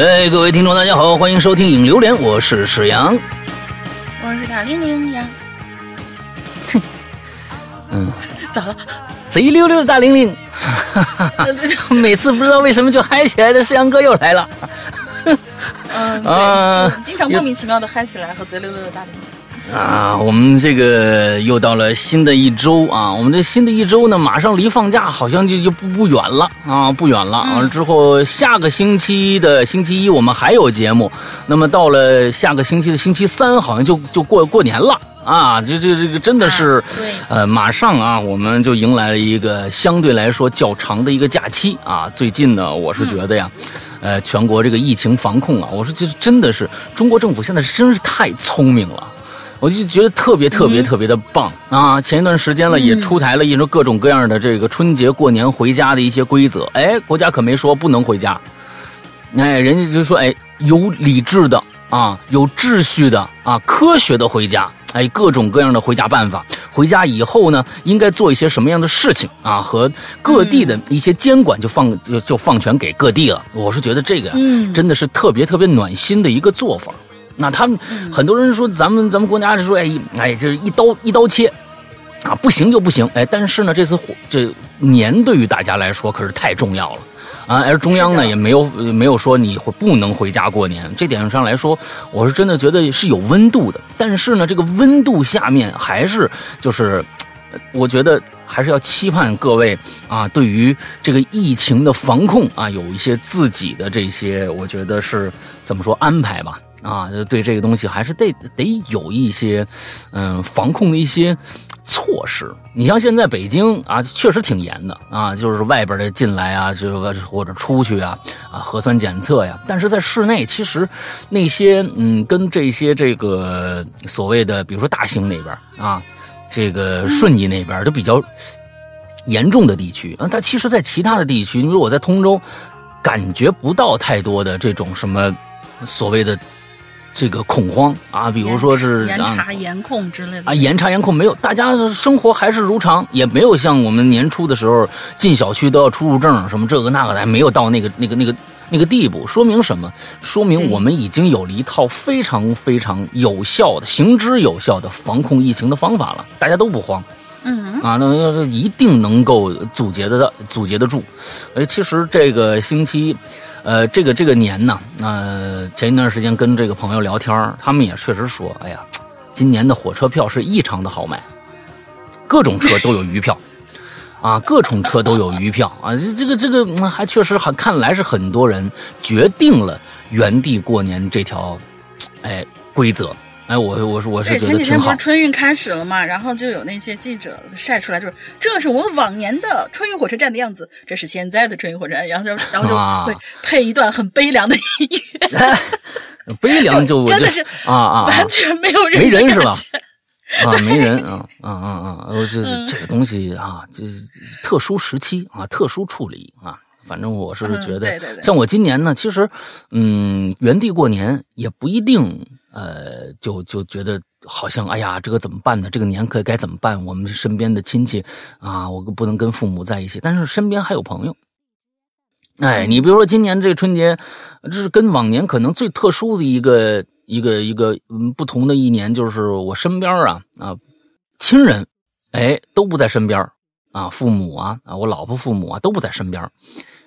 哎，各位听众，大家好，欢迎收听《影榴莲》，我是史阳，我是大玲玲呀。嗯，咋了？贼溜溜的大玲玲，每次不知道为什么就嗨起来的，世阳哥又来了。嗯，对，就经常莫名其妙的嗨起来，和贼溜溜的大玲玲。啊，我们这个又到了新的一周啊！我们这新的一周呢，马上离放假好像就就不不远了啊，不远了。完了之后，下个星期的星期一我们还有节目，那么到了下个星期的星期三，好像就就过过年了啊！这这这个真的是，呃，马上啊，我们就迎来了一个相对来说较长的一个假期啊。最近呢，我是觉得呀，呃，全国这个疫情防控啊，我说这真的是中国政府现在是真是太聪明了。我就觉得特别特别特别的棒啊！前一段时间了，也出台了一种各种各样的这个春节过年回家的一些规则。哎，国家可没说不能回家，哎，人家就说哎，有理智的啊，有秩序的啊，科学的回家。哎，各种各样的回家办法。回家以后呢，应该做一些什么样的事情啊？和各地的一些监管就放就就放权给各地了。我是觉得这个真的是特别特别暖心的一个做法。那他们很多人说咱们咱们国家是说哎哎就是一刀一刀切，啊不行就不行。哎，但是呢这次这年对于大家来说可是太重要了。啊，而中央呢也没有没有说你会不能回家过年，这点上来说我是真的觉得是有温度的，但是呢这个温度下面还是就是我觉得还是要期盼各位啊对于这个疫情的防控啊有一些自己的这些我觉得是怎么说安排吧。啊，对这个东西还是得得有一些，嗯，防控的一些措施。你像现在北京啊，确实挺严的啊，就是外边的进来啊，就或者出去啊，啊，核酸检测呀。但是在室内，其实那些嗯，跟这些这个所谓的，比如说大兴那边啊，这个顺义那边都比较严重的地区啊，但其实，在其他的地区，你说我在通州，感觉不到太多的这种什么所谓的。这个恐慌啊，比如说是严查严控之类的啊，严查严控没有，大家生活还是如常，也没有像我们年初的时候进小区都要出入证什么这个那个的，还没有到那个那个那个那个地步。说明什么？说明我们已经有了一套非常非常有效的、行之有效的防控疫情的方法了，大家都不慌。嗯啊，那一定能够阻截的阻截得住。哎，其实这个星期。呃，这个这个年呢，呃，前一段时间跟这个朋友聊天他们也确实说，哎呀，今年的火车票是异常的好买，各种车都有余票，啊，各种车都有余票啊，这这个这个还确实还看来是很多人决定了原地过年这条，哎，规则。哎，我我是我是觉得前几天不是春运开始了嘛，然后就有那些记者晒出来，就是这是我们往年的春运火车站的样子，这是现在的春运火车站，然后就然后就会配一段很悲凉的音乐，悲凉 就真的是啊啊，完全没有人没人是吧？啊，没人啊啊啊啊！我这这个东西啊，就是特殊时期啊，特殊处理啊，反正我是觉得，像我今年呢，其实嗯，原地过年也不一定。呃，就就觉得好像，哎呀，这个怎么办呢？这个年可该怎么办？我们身边的亲戚啊，我不能跟父母在一起，但是身边还有朋友。哎，你比如说今年这春节，这是跟往年可能最特殊的一个一个一个嗯不同的一年，就是我身边啊啊亲人，哎都不在身边啊，父母啊啊我老婆父母啊都不在身边，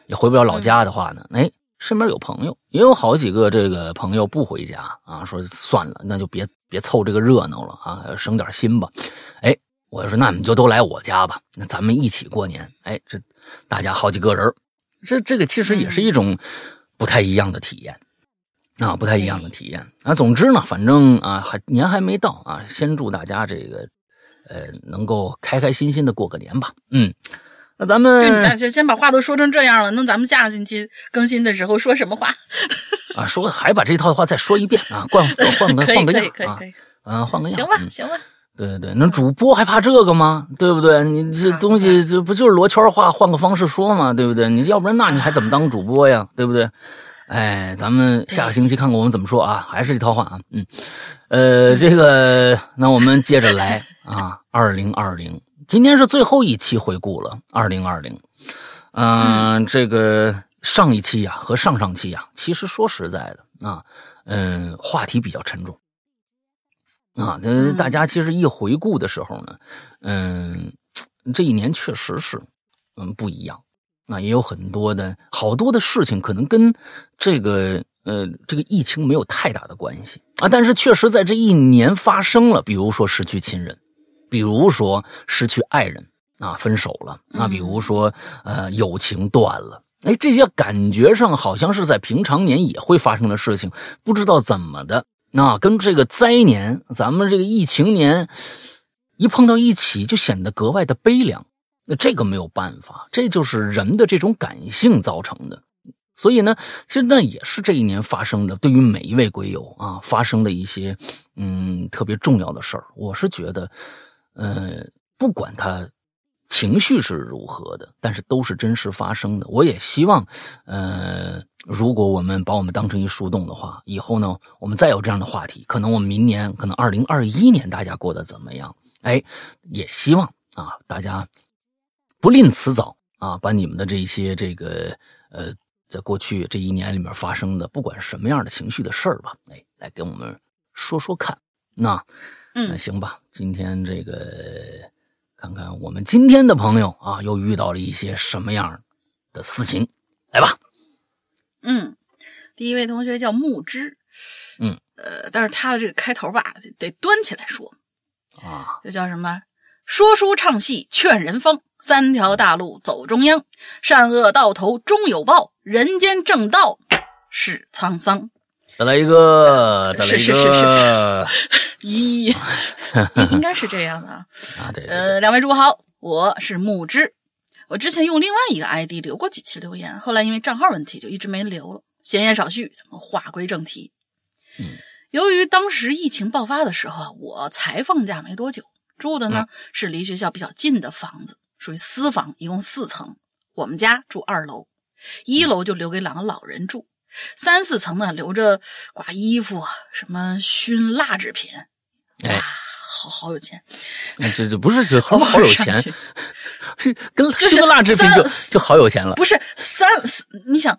也回不了老家的话呢，哎。身边有朋友，也有好几个这个朋友不回家啊，说算了，那就别别凑这个热闹了啊，省点心吧。哎，我说那你就都来我家吧，那咱们一起过年。哎，这大家好几个人，这这个其实也是一种不太一样的体验啊，不太一样的体验啊。总之呢，反正啊，还年还没到啊，先祝大家这个呃能够开开心心的过个年吧。嗯。那咱们先先把话都说成这样了，那咱们下个星期更新的时候说什么话？啊，说还把这套话再说一遍啊，换换个换个样啊，嗯，换个样。行吧，行吧。对对对，那主播还怕这个吗？对不对？你这东西这不就是罗圈话，换个方式说嘛，对不对？你要不然那你还怎么当主播呀？对不对？哎，咱们下个星期看看我们怎么说啊，还是这套话啊，嗯，呃，这个那我们接着来啊，二零二零。今天是最后一期回顾了，二零二零，嗯，这个上一期呀和上上期呀，其实说实在的啊，嗯，话题比较沉重。啊。那大家其实一回顾的时候呢，嗯，这一年确实是嗯不一样。那也有很多的好多的事情，可能跟这个呃这个疫情没有太大的关系。啊，但是确实在这一年发生了，比如说失去亲人，比如说失去爱人。啊，分手了。那比如说，呃，友情断了。哎，这些感觉上好像是在平常年也会发生的事情，不知道怎么的，那跟这个灾年，咱们这个疫情年一碰到一起，就显得格外的悲凉。那这个没有办法，这就是人的这种感性造成的。所以呢，其实那也是这一年发生的，对于每一位鬼友啊，发生的一些嗯特别重要的事儿。我是觉得，呃，不管他。情绪是如何的，但是都是真实发生的。我也希望，呃，如果我们把我们当成一树洞的话，以后呢，我们再有这样的话题，可能我们明年，可能二零二一年，大家过得怎么样？哎，也希望啊，大家不吝辞藻啊，把你们的这些这个呃，在过去这一年里面发生的，不管什么样的情绪的事儿吧，哎，来跟我们说说看。那，嗯，行吧，今天这个。看看我们今天的朋友啊，又遇到了一些什么样的私情？来吧。嗯，第一位同学叫木之，嗯，呃，但是他的这个开头吧，得端起来说啊，这叫什么？说书唱戏劝人方，三条大路走中央，善恶到头终有报，人间正道是沧桑。再来一个，再来一个，咦，应该是这样的啊。啊，对。呃，两位主播好，我是木之。我之前用另外一个 ID 留过几期留言，后来因为账号问题就一直没留了。闲言少叙，咱们话归正题。嗯，由于当时疫情爆发的时候啊，我才放假没多久，住的呢是离学校比较近的房子，属于私房，一共四层。我们家住二楼，一楼就留给两个老人住。三四层呢，留着挂衣服、什么熏蜡制品，哎，好好有钱。这这不是就好 好有钱，是跟 熏个蜡制品就就好有钱了。不是三，你想，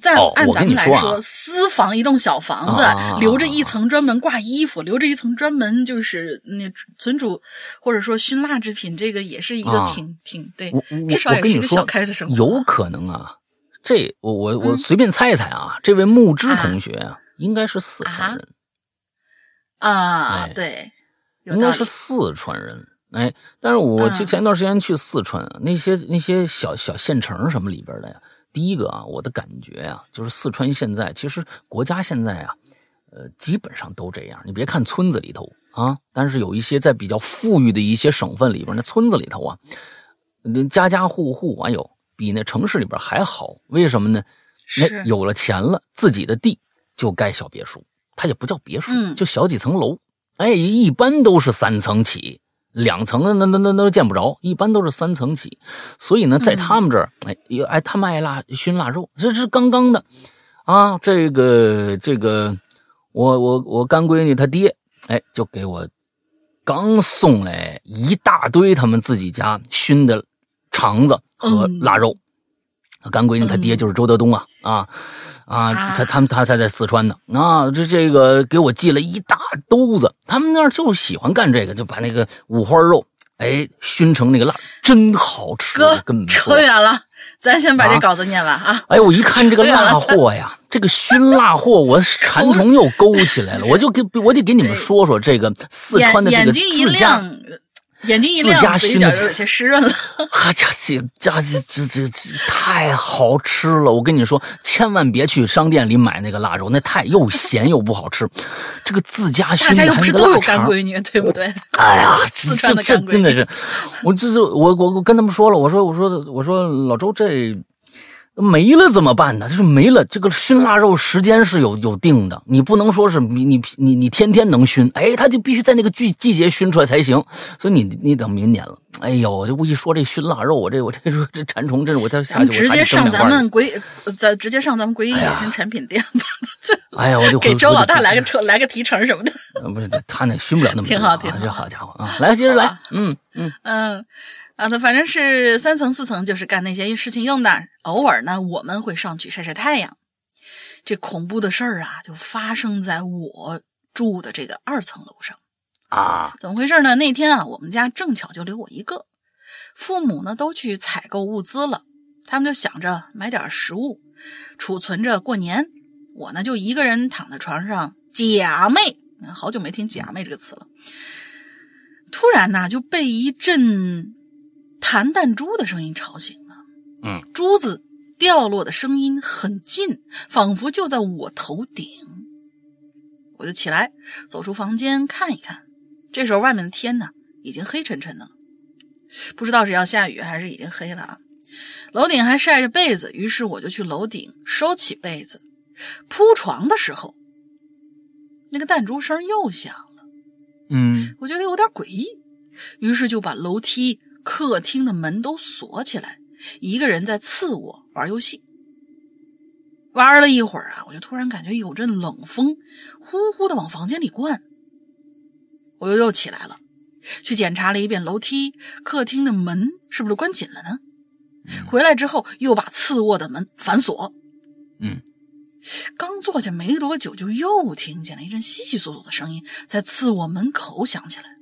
在按咱们来说，私房一栋小房子，留着一层专门挂衣服，留着一层专门就是那存储或者说熏蜡制品，这个也是一个挺挺对，至少也是一个小开的生活。有可能啊。这我我我随便猜一猜啊，这位木之同学啊，应该是四川人啊，对，应该是四川人。哎，但是我去前一段时间去四川，那些那些小小县城什么里边的呀，第一个啊，我的感觉呀，就是四川现在其实国家现在啊，呃，基本上都这样。你别看村子里头啊，但是有一些在比较富裕的一些省份里边，那村子里头啊，那家家户户哎呦。比那城市里边还好，为什么呢？那有了钱了，自己的地就盖小别墅，它也不叫别墅，就小几层楼。哎，一般都是三层起，两层的那那那那见不着，一般都是三层起。所以呢，在他们这儿，哎，哎，他们爱腊熏腊肉，这是刚刚的啊。这个这个，我我我干闺女她爹，哎，就给我刚送来一大堆他们自己家熏的。肠子和腊肉，干闺女她爹就是周德东啊啊啊！在他们他才在四川呢啊，这这个给我寄了一大兜子，他们那儿就喜欢干这个，就把那个五花肉哎熏成那个辣，真好吃。哥，扯远了，咱先把这稿子念完啊！哎我一看这个 辣货呀，这个熏辣货，我馋 虫又勾起来了，我就给我得给你们说说这个四川的这个自家。眼睛一亮，嘴角就有些湿润了。哈，家这家这这这这太好吃了！我跟你说，千万别去商店里买那个腊肉，那太又咸又不好吃。这个自家熏的，大家又不是都有干闺女，对不对？哎呀，四川的干闺女真的是，我这是我我我跟他们说了，我说我说我说老周这。没了怎么办呢？就是没了，这个熏腊肉时间是有有定的，你不能说是你你你你天天能熏，哎，他就必须在那个季季节熏出来才行。所以你你等明年了。哎呦，这我一说这熏腊肉，我这我这说这馋虫，真是我再下去直接上咱们鬼，咱直接上咱们鬼影野生产品店吧。哎呀，我就给周老大来个车，来个提成什么的。不是他那熏不了那么挺好，挺好，这好家伙啊！来，接着来，嗯嗯嗯。啊，那反正是三层四层，就是干那些事情用的。偶尔呢，我们会上去晒晒太阳。这恐怖的事儿啊，就发生在我住的这个二层楼上啊。怎么回事呢？那天啊，我们家正巧就留我一个，父母呢都去采购物资了，他们就想着买点食物储存着过年。我呢就一个人躺在床上假寐，好久没听“假寐”这个词了。突然呢，就被一阵。弹弹珠的声音吵醒了，嗯，珠子掉落的声音很近，仿佛就在我头顶。我就起来走出房间看一看，这时候外面的天呢已经黑沉沉的了，不知道是要下雨还是已经黑了啊。楼顶还晒着被子，于是我就去楼顶收起被子，铺床的时候，那个弹珠声又响了，嗯，我觉得有点诡异，于是就把楼梯。客厅的门都锁起来，一个人在次卧玩游戏。玩了一会儿啊，我就突然感觉有阵冷风呼呼的往房间里灌，我又又起来了，去检查了一遍楼梯、客厅的门是不是关紧了呢？回来之后又把次卧的门反锁。嗯，刚坐下没多久，就又听见了一阵悉悉索索的声音在次卧门口响起来。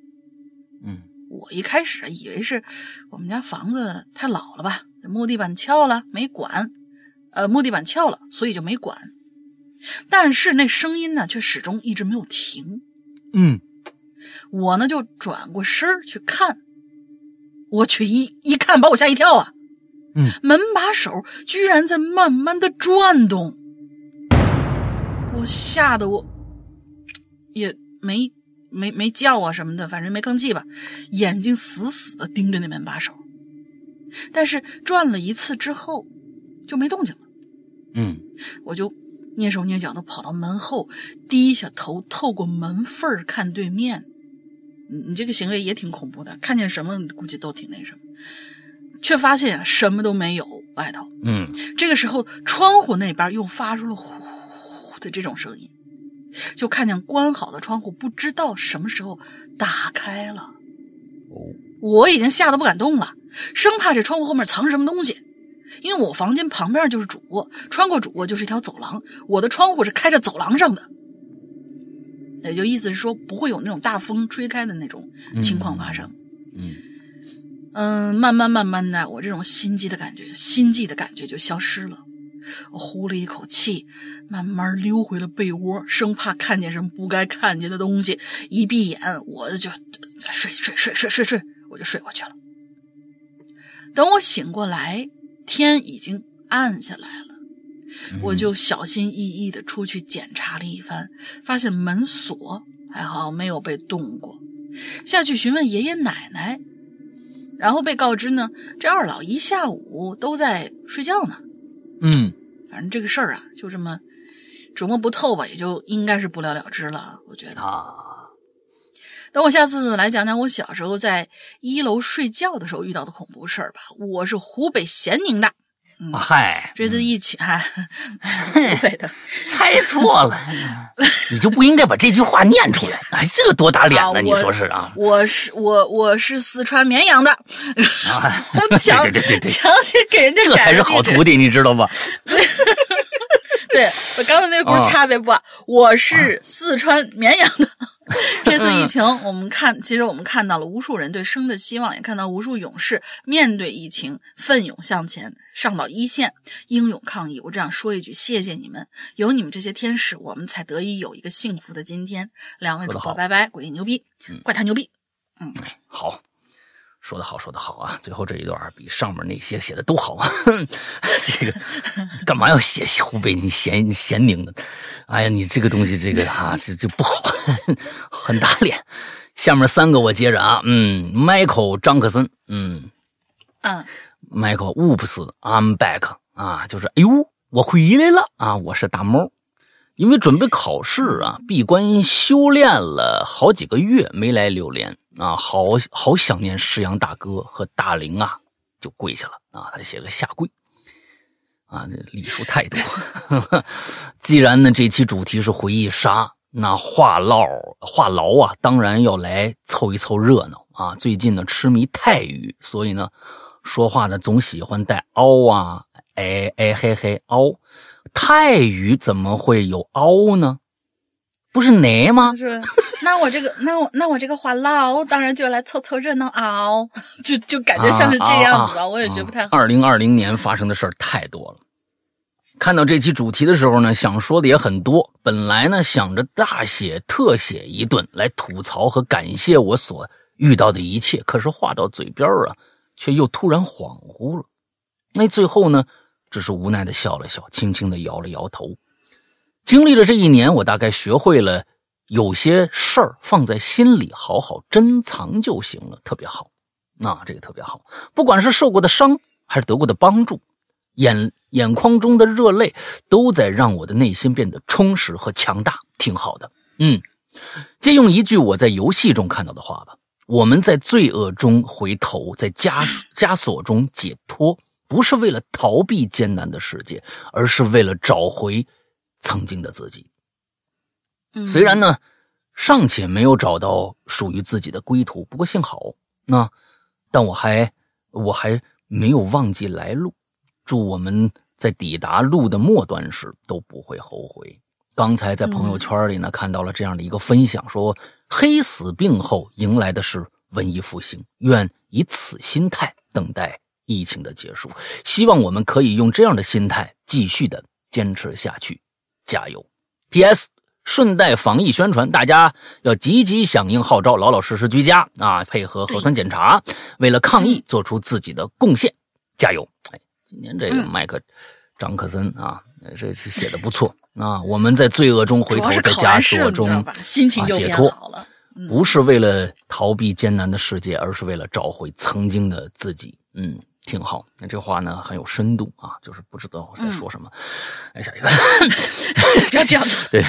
嗯。我一开始以为是我们家房子太老了吧，木地板翘了没管，呃，木地板翘了，所以就没管。但是那声音呢，却始终一直没有停。嗯，我呢就转过身去看，我去一一看，把我吓一跳啊！嗯，门把手居然在慢慢的转动，我吓得我也没。没没叫啊什么的，反正没吭气吧，眼睛死死的盯着那门把手。但是转了一次之后，就没动静了。嗯，我就蹑手蹑脚的跑到门后，低下头透过门缝看对面。你你这个行为也挺恐怖的，看见什么估计都挺那什么，却发现什么都没有外头。嗯，这个时候窗户那边又发出了呼呼的这种声音。就看见关好的窗户，不知道什么时候打开了。哦，我已经吓得不敢动了，生怕这窗户后面藏什么东西。因为我房间旁边就是主卧，穿过主卧就是一条走廊，我的窗户是开着走廊上的，也就意思是说不会有那种大风吹开的那种情况发生。嗯嗯，慢慢慢慢的，我这种心悸的感觉，心悸的感觉就消失了。我呼了一口气，慢慢溜回了被窝，生怕看见什么不该看见的东西。一闭眼，我就睡睡睡睡睡睡，我就睡过去了。等我醒过来，天已经暗下来了，我就小心翼翼的出去检查了一番，发现门锁还好没有被动过。下去询问爷爷奶奶，然后被告知呢，这二老一下午都在睡觉呢。嗯，反正这个事儿啊，就这么琢磨不透吧，也就应该是不了了之了。我觉得啊，等我下次来讲讲我小时候在一楼睡觉的时候遇到的恐怖事儿吧。我是湖北咸宁的。嗨，这次一起，嗨，对的，猜错了，你就不应该把这句话念出来。哎，这个多打脸呢？你说是啊？我是我我是四川绵阳的，强对对对对，强行给人家这才是好徒弟，你知道吧？对我刚才那个故事差别不？我是四川绵阳的。这次疫情，我们看，其实我们看到了无数人对生的希望，也看到无数勇士面对疫情奋勇向前，上到一线，英勇抗疫。我这样说一句，谢谢你们，有你们这些天使，我们才得以有一个幸福的今天。两位主播，拜拜，鬼牛逼，怪他牛逼，嗯，好。说的好，说的好啊！最后这一段比上面那些写的都好啊。这个 干嘛要写湖北你咸咸宁的？哎呀，你这个东西这个啊，这这不好，很打脸。下面三个我接着啊，嗯，Michael 张克森，嗯嗯，Michael Whoops，I'm back 啊，就是哎呦，我回来了啊，我是大猫。因为准备考试啊，闭关修炼了好几个月，没来榴莲啊，好好想念世阳大哥和大玲啊，就跪下了啊，他写个下跪啊，礼数太多。既然呢，这期主题是回忆杀那话唠话痨啊，当然要来凑一凑热闹啊。最近呢，痴迷泰语，所以呢，说话呢总喜欢带凹啊，哎哎嘿嘿凹。泰语怎么会有凹呢？不是奶吗？是，那我这个，那我那我这个话唠，当然就来凑凑热闹啊，就就感觉像是这样子吧。我也觉得不太好。二零二零年发生的事儿太多了。看到这期主题的时候呢，想说的也很多。本来呢想着大写特写一顿来吐槽和感谢我所遇到的一切，可是话到嘴边啊，却又突然恍惚了。那最后呢，只是无奈的笑了笑，轻轻的摇了摇头。经历了这一年，我大概学会了有些事儿放在心里，好好珍藏就行了，特别好。那这个特别好，不管是受过的伤，还是得过的帮助，眼眼眶中的热泪，都在让我的内心变得充实和强大，挺好的。嗯，借用一句我在游戏中看到的话吧：我们在罪恶中回头，在枷枷锁中解脱，不是为了逃避艰难的世界，而是为了找回。曾经的自己，虽然呢，尚且没有找到属于自己的归途，不过幸好，那，但我还我还没有忘记来路。祝我们在抵达路的末端时都不会后悔。刚才在朋友圈里呢看到了这样的一个分享，说黑死病后迎来的是文艺复兴，愿以此心态等待疫情的结束。希望我们可以用这样的心态继续的坚持下去。加油！P.S. 顺带防疫宣传，大家要积极响应号召，老老实实居家啊，配合核酸检查，为了抗疫做出自己的贡献，加油！哎，今年这个麦克张克森啊，这是写的不错啊。我们在罪恶中回头，在枷锁中心情就解脱了，不是为了逃避艰难的世界，而是为了找回曾经的自己。嗯。挺好，那这话呢很有深度啊，就是不知道我在说什么。哎，下一个，不要这样子。对，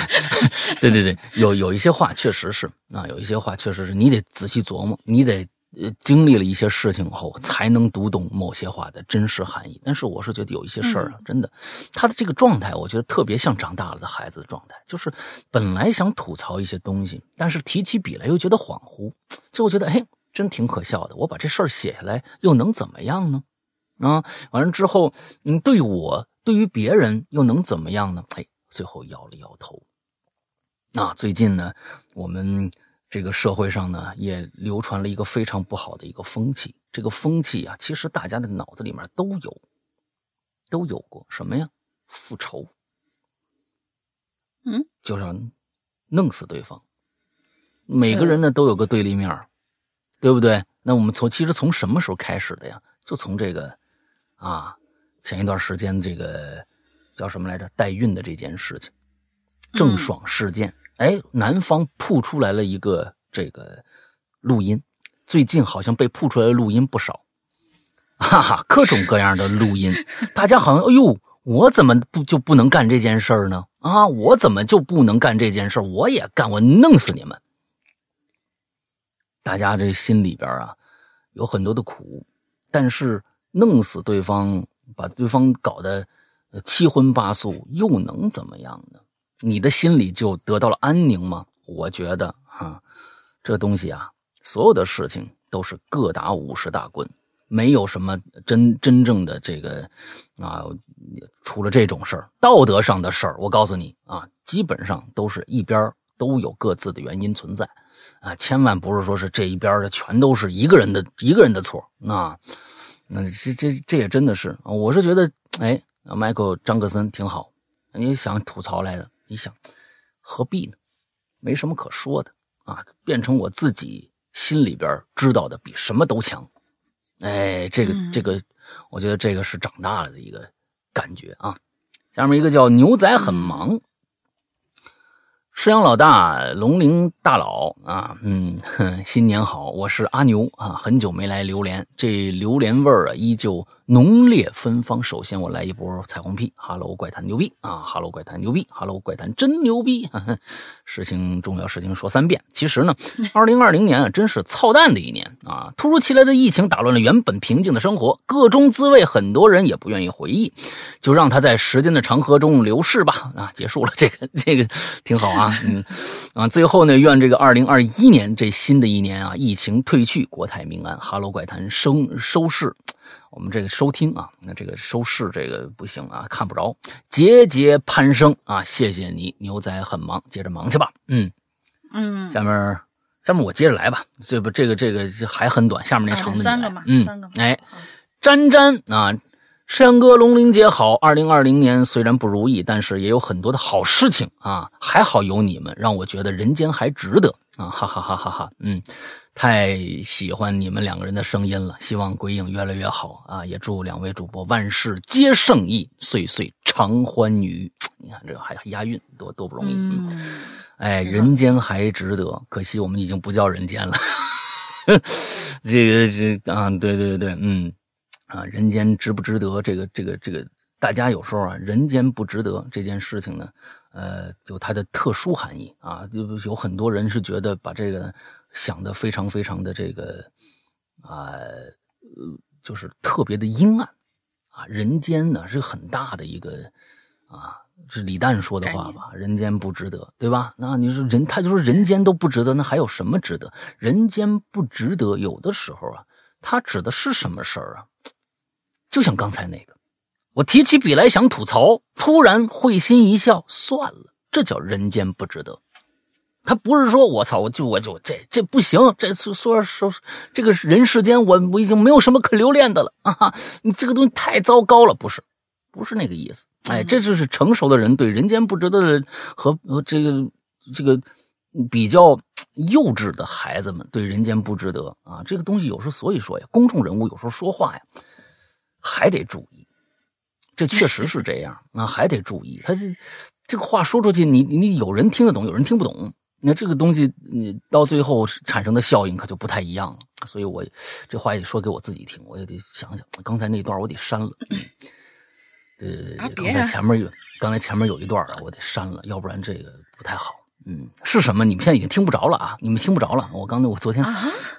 对对对，有有一些话确实是啊，有一些话确实是你得仔细琢磨，你得呃经历了一些事情后才能读懂某些话的真实含义。但是我是觉得有一些事儿啊，真的，他的这个状态，我觉得特别像长大了的孩子的状态，就是本来想吐槽一些东西，但是提起笔来又觉得恍惚，就我觉得哎。真挺可笑的，我把这事儿写下来又能怎么样呢？啊，完了之后，嗯，对我对于别人又能怎么样呢？哎，最后摇了摇头。啊，最近呢，我们这个社会上呢，也流传了一个非常不好的一个风气。这个风气啊，其实大家的脑子里面都有，都有过什么呀？复仇。嗯，就是弄死对方。每个人呢都有个对立面。对不对？那我们从其实从什么时候开始的呀？就从这个，啊，前一段时间这个叫什么来着？代孕的这件事情，郑爽事件。哎，男方曝出来了一个这个录音，最近好像被曝出来的录音不少，哈哈，各种各样的录音。大家好像，哎呦，我怎么不就不能干这件事儿呢？啊，我怎么就不能干这件事儿？我也干，我弄死你们！大家这心里边啊，有很多的苦，但是弄死对方，把对方搞得七荤八素，又能怎么样呢？你的心里就得到了安宁吗？我觉得哈，这东西啊，所有的事情都是各打五十大棍，没有什么真真正的这个啊，除了这种事儿，道德上的事儿，我告诉你啊，基本上都是一边都有各自的原因存在。啊，千万不是说是这一边的全都是一个人的一个人的错，那那这这这也真的是，我是觉得，哎，Michael 张克森挺好，你想吐槽来的，你想何必呢？没什么可说的啊，变成我自己心里边知道的比什么都强，哎，这个这个，我觉得这个是长大了的一个感觉啊。下面一个叫牛仔很忙。师阳老大，龙陵大佬啊，嗯，新年好，我是阿牛啊，很久没来榴莲，这榴莲味儿啊依旧浓烈芬芳。首先我来一波彩虹屁，Hello 怪谈牛逼啊，Hello 怪谈牛逼，Hello 怪谈真牛逼。事情重要事情说三遍。其实呢，二零二零年啊，真是操蛋的一年啊！突如其来的疫情打乱了原本平静的生活，各种滋味很多人也不愿意回忆，就让它在时间的长河中流逝吧。啊，结束了，这个 这个挺好啊，嗯啊，最后呢，愿这个二零二一年这新的一年啊，疫情退去，国泰民安。Hello 怪谈收收视。我们这个收听啊，那这个收视这个不行啊，看不着，节节攀升啊！谢谢你，牛仔很忙，接着忙去吧。嗯嗯，下面下面我接着来吧，这不这个这个还很短，下面那长的三个嘛，嗯，三个。哎，詹詹啊，山哥龙玲姐好，二零二零年虽然不如意，但是也有很多的好事情啊，还好有你们，让我觉得人间还值得啊！哈哈哈哈哈，嗯。太喜欢你们两个人的声音了，希望鬼影越来越好啊！也祝两位主播万事皆胜意，岁岁常欢愉。你看这还押韵，多多不容易。嗯，哎，人间还值得，可惜我们已经不叫人间了。这个这啊，对对对，嗯啊，人间值不值得？这个这个这个，大家有时候啊，人间不值得这件事情呢，呃，有它的特殊含义啊。有有很多人是觉得把这个。想的非常非常的这个啊，呃，就是特别的阴暗啊，人间呢是很大的一个啊，是李诞说的话吧？人间不值得，对吧？那你说人，他就说人间都不值得，那还有什么值得？人间不值得，有的时候啊，他指的是什么事儿啊？就像刚才那个，我提起笔来想吐槽，突然会心一笑，算了，这叫人间不值得。他不是说我操，我就我就这这不行，这说说说这个人世间，我我已经没有什么可留恋的了啊！你这个东西太糟糕了，不是，不是那个意思。哎，这就是成熟的人对人间不值得的和和这个这个比较幼稚的孩子们对人间不值得啊！这个东西有时候所以说呀，公众人物有时候说话呀还得注意，这确实是这样啊，还得注意。他这这个话说出去，你你有人听得懂，有人听不懂。那这个东西，你到最后产生的效应可就不太一样了。所以我这话也说给我自己听，我也得想想。刚才那段我得删了。对，刚才前面有，刚才前面有一段啊，我得删了，要不然这个不太好。嗯，是什么？你们现在已经听不着了啊！你们听不着了。我刚才我昨天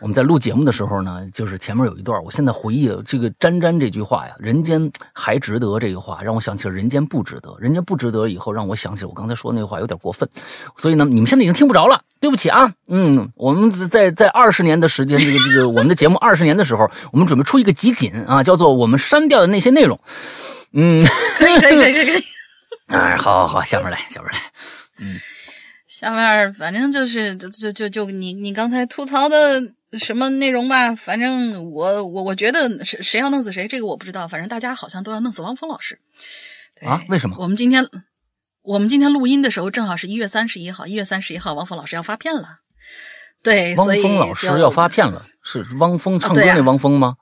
我们在录节目的时候呢，就是前面有一段，我现在回忆这个“沾沾”这句话呀，“人间还值得”这个话，让我想起了“人间不值得”。人间不值得以后，让我想起了我刚才说的那个话有点过分。所以呢，你们现在已经听不着了，对不起啊。嗯，我们在在二十年的时间，这个这个我们的节目二十年的时候，我们准备出一个集锦啊，叫做我们删掉的那些内容。嗯，可以可以可以可以。哎，好好好，下面来，下面来，嗯。下面反正就是就就就就你你刚才吐槽的什么内容吧，反正我我我觉得谁谁要弄死谁，这个我不知道，反正大家好像都要弄死汪峰老师。啊？为什么？我们今天我们今天录音的时候正好是一月三十一号，一月三十一号汪峰老师要发片了。对，汪峰老师要发片了，是汪峰唱歌那汪峰吗？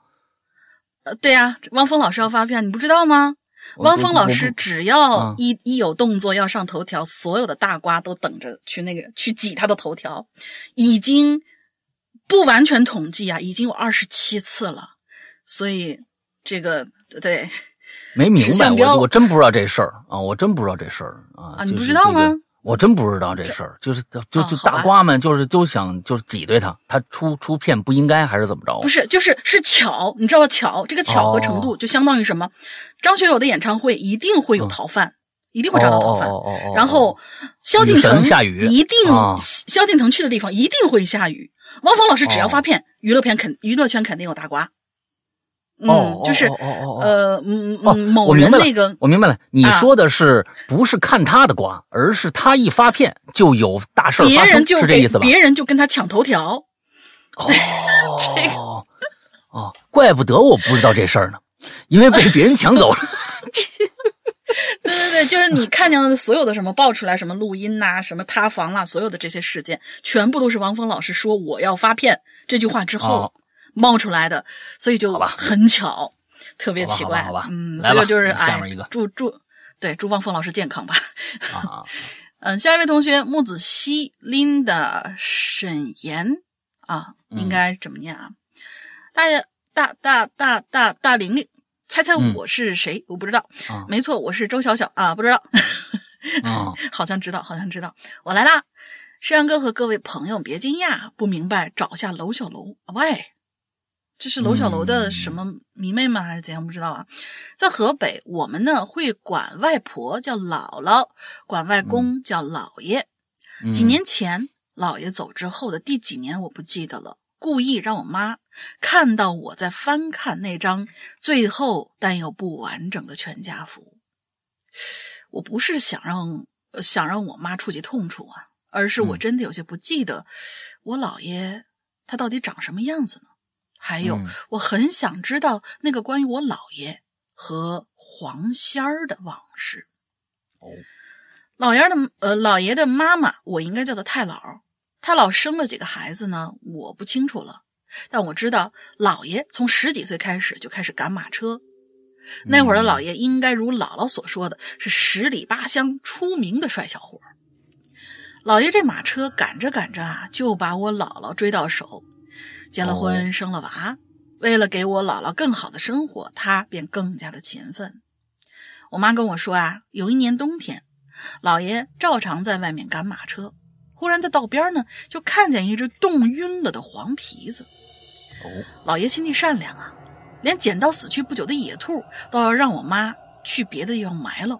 呃，对呀，汪峰老师要发片，你不知道吗？汪峰老师只要一一有动作要上头条，所有的大瓜都等着去那个去挤他的头条，已经不完全统计啊，已经有二十七次了。所以这个对，没明白我我真不知道这事儿啊，我真不知道这事儿啊，啊，你不知道吗？我真不知道这事儿，就是就就大瓜们就是就想就是挤兑他，他出出片不应该还是怎么着？不是，就是是巧，你知道巧这个巧合程度就相当于什么？张学友的演唱会一定会有逃犯，一定会找到逃犯。然后萧敬腾下雨，一定萧敬腾去的地方一定会下雨。汪峰老师只要发片，娱乐片肯娱乐圈肯定有大瓜。嗯，就是呃，嗯嗯，某人那个，我明白了。你说的是不是看他的瓜，而是他一发片就有大事发生，是这意思吧？别人就跟他抢头条。哦，这个哦，怪不得我不知道这事儿呢，因为被别人抢走了。对对对，就是你看见的所有的什么爆出来什么录音呐，什么塌房啦，所有的这些事件，全部都是王峰老师说我要发片这句话之后。冒出来的，所以就很巧，特别奇怪，好吧，嗯，所以就是哎，祝祝对祝汪峰老师健康吧。啊，嗯，下一位同学木子熙 Linda 沈岩啊，应该怎么念啊？大大大大大大玲玲。猜猜我是谁？我不知道。没错，我是周小小啊，不知道。啊，好像知道，好像知道。我来啦，山羊哥和各位朋友别惊讶，不明白找下楼小楼。喂，这是楼小楼的什么迷妹吗？还是怎样？不知道啊。在河北，我们呢会管外婆叫姥姥，管外公叫姥爷。几年前姥爷走之后的第几年我不记得了，故意让我妈看到我在翻看那张最后但又不完整的全家福。我不是想让想让我妈触及痛处啊，而是我真的有些不记得我姥爷他到底长什么样子呢？还有，我很想知道那个关于我姥爷和黄仙儿的往事。哦，老爷的呃，老爷的妈妈，我应该叫他太姥。太姥生了几个孩子呢？我不清楚了，但我知道老爷从十几岁开始就开始赶马车。那会儿的老爷应该如姥姥所说的是十里八乡出名的帅小伙。老爷这马车赶着赶着啊，就把我姥姥追到手，结了婚，生了娃。为了给我姥姥更好的生活，他便更加的勤奋。我妈跟我说啊，有一年冬天，姥爷照常在外面赶马车，忽然在道边呢，就看见一只冻晕了的黄皮子。哦，老爷心地善良啊。连捡到死去不久的野兔都要让我妈去别的地方埋了。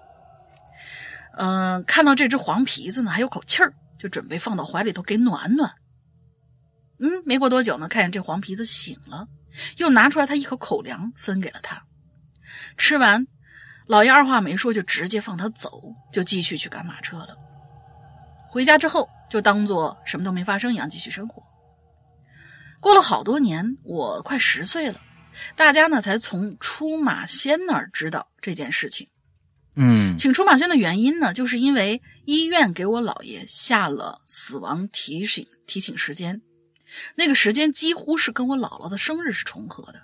嗯，看到这只黄皮子呢，还有口气儿，就准备放到怀里头给暖暖。嗯，没过多久呢，看见这黄皮子醒了，又拿出来他一口口粮分给了他。吃完，老爷二话没说就直接放他走，就继续去赶马车了。回家之后就当做什么都没发生一样继续生活。过了好多年，我快十岁了。大家呢才从出马仙那儿知道这件事情。嗯，请出马仙的原因呢，就是因为医院给我姥爷下了死亡提醒提醒时间，那个时间几乎是跟我姥姥的生日是重合的。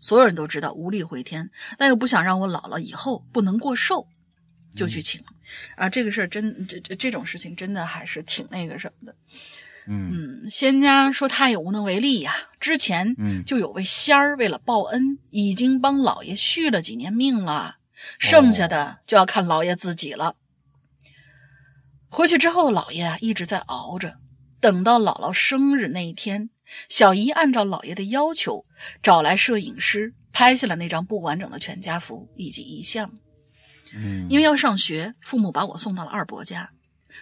所有人都知道无力回天，但又不想让我姥姥以后不能过寿，就去请。啊，这个事儿真这这这种事情真的还是挺那个什么的。嗯，仙家说他也无能为力呀。之前就有位仙儿为了报恩，已经帮老爷续了几年命了，剩下的就要看老爷自己了。回去之后，老爷一直在熬着，等到姥姥生日那一天，小姨按照姥爷的要求找来摄影师拍下了那张不完整的全家福以及遗像。嗯，因为要上学，父母把我送到了二伯家，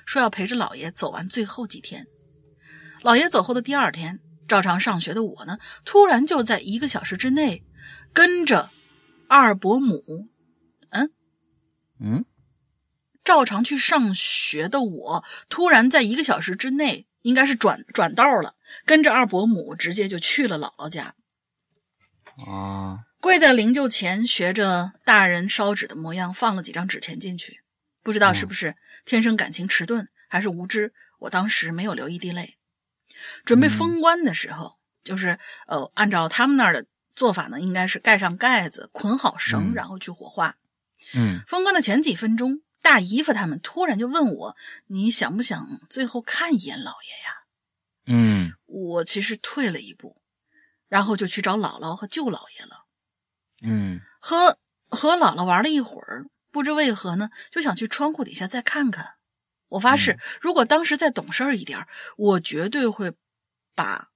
说要陪着姥爷走完最后几天。姥爷走后的第二天，照常上学的我呢，突然就在一个小时之内，跟着二伯母，嗯嗯，照常去上学的我，突然在一个小时之内，应该是转转道了，跟着二伯母直接就去了姥姥家。啊，跪在灵柩前，学着大人烧纸的模样，放了几张纸钱进去。不知道是不是天生感情迟钝，还是无知，我当时没有流一滴泪。准备封棺的时候，就是呃，按照他们那儿的做法呢，应该是盖上盖子，捆好绳，然后去火化。嗯，封棺的前几分钟，大姨夫他们突然就问我：“你想不想最后看一眼老爷呀？”嗯，我其实退了一步，然后就去找姥姥和舅姥爷了。嗯，和和姥姥玩了一会儿，不知为何呢，就想去窗户底下再看看。我发誓，如果当时再懂事一点，我绝对会把，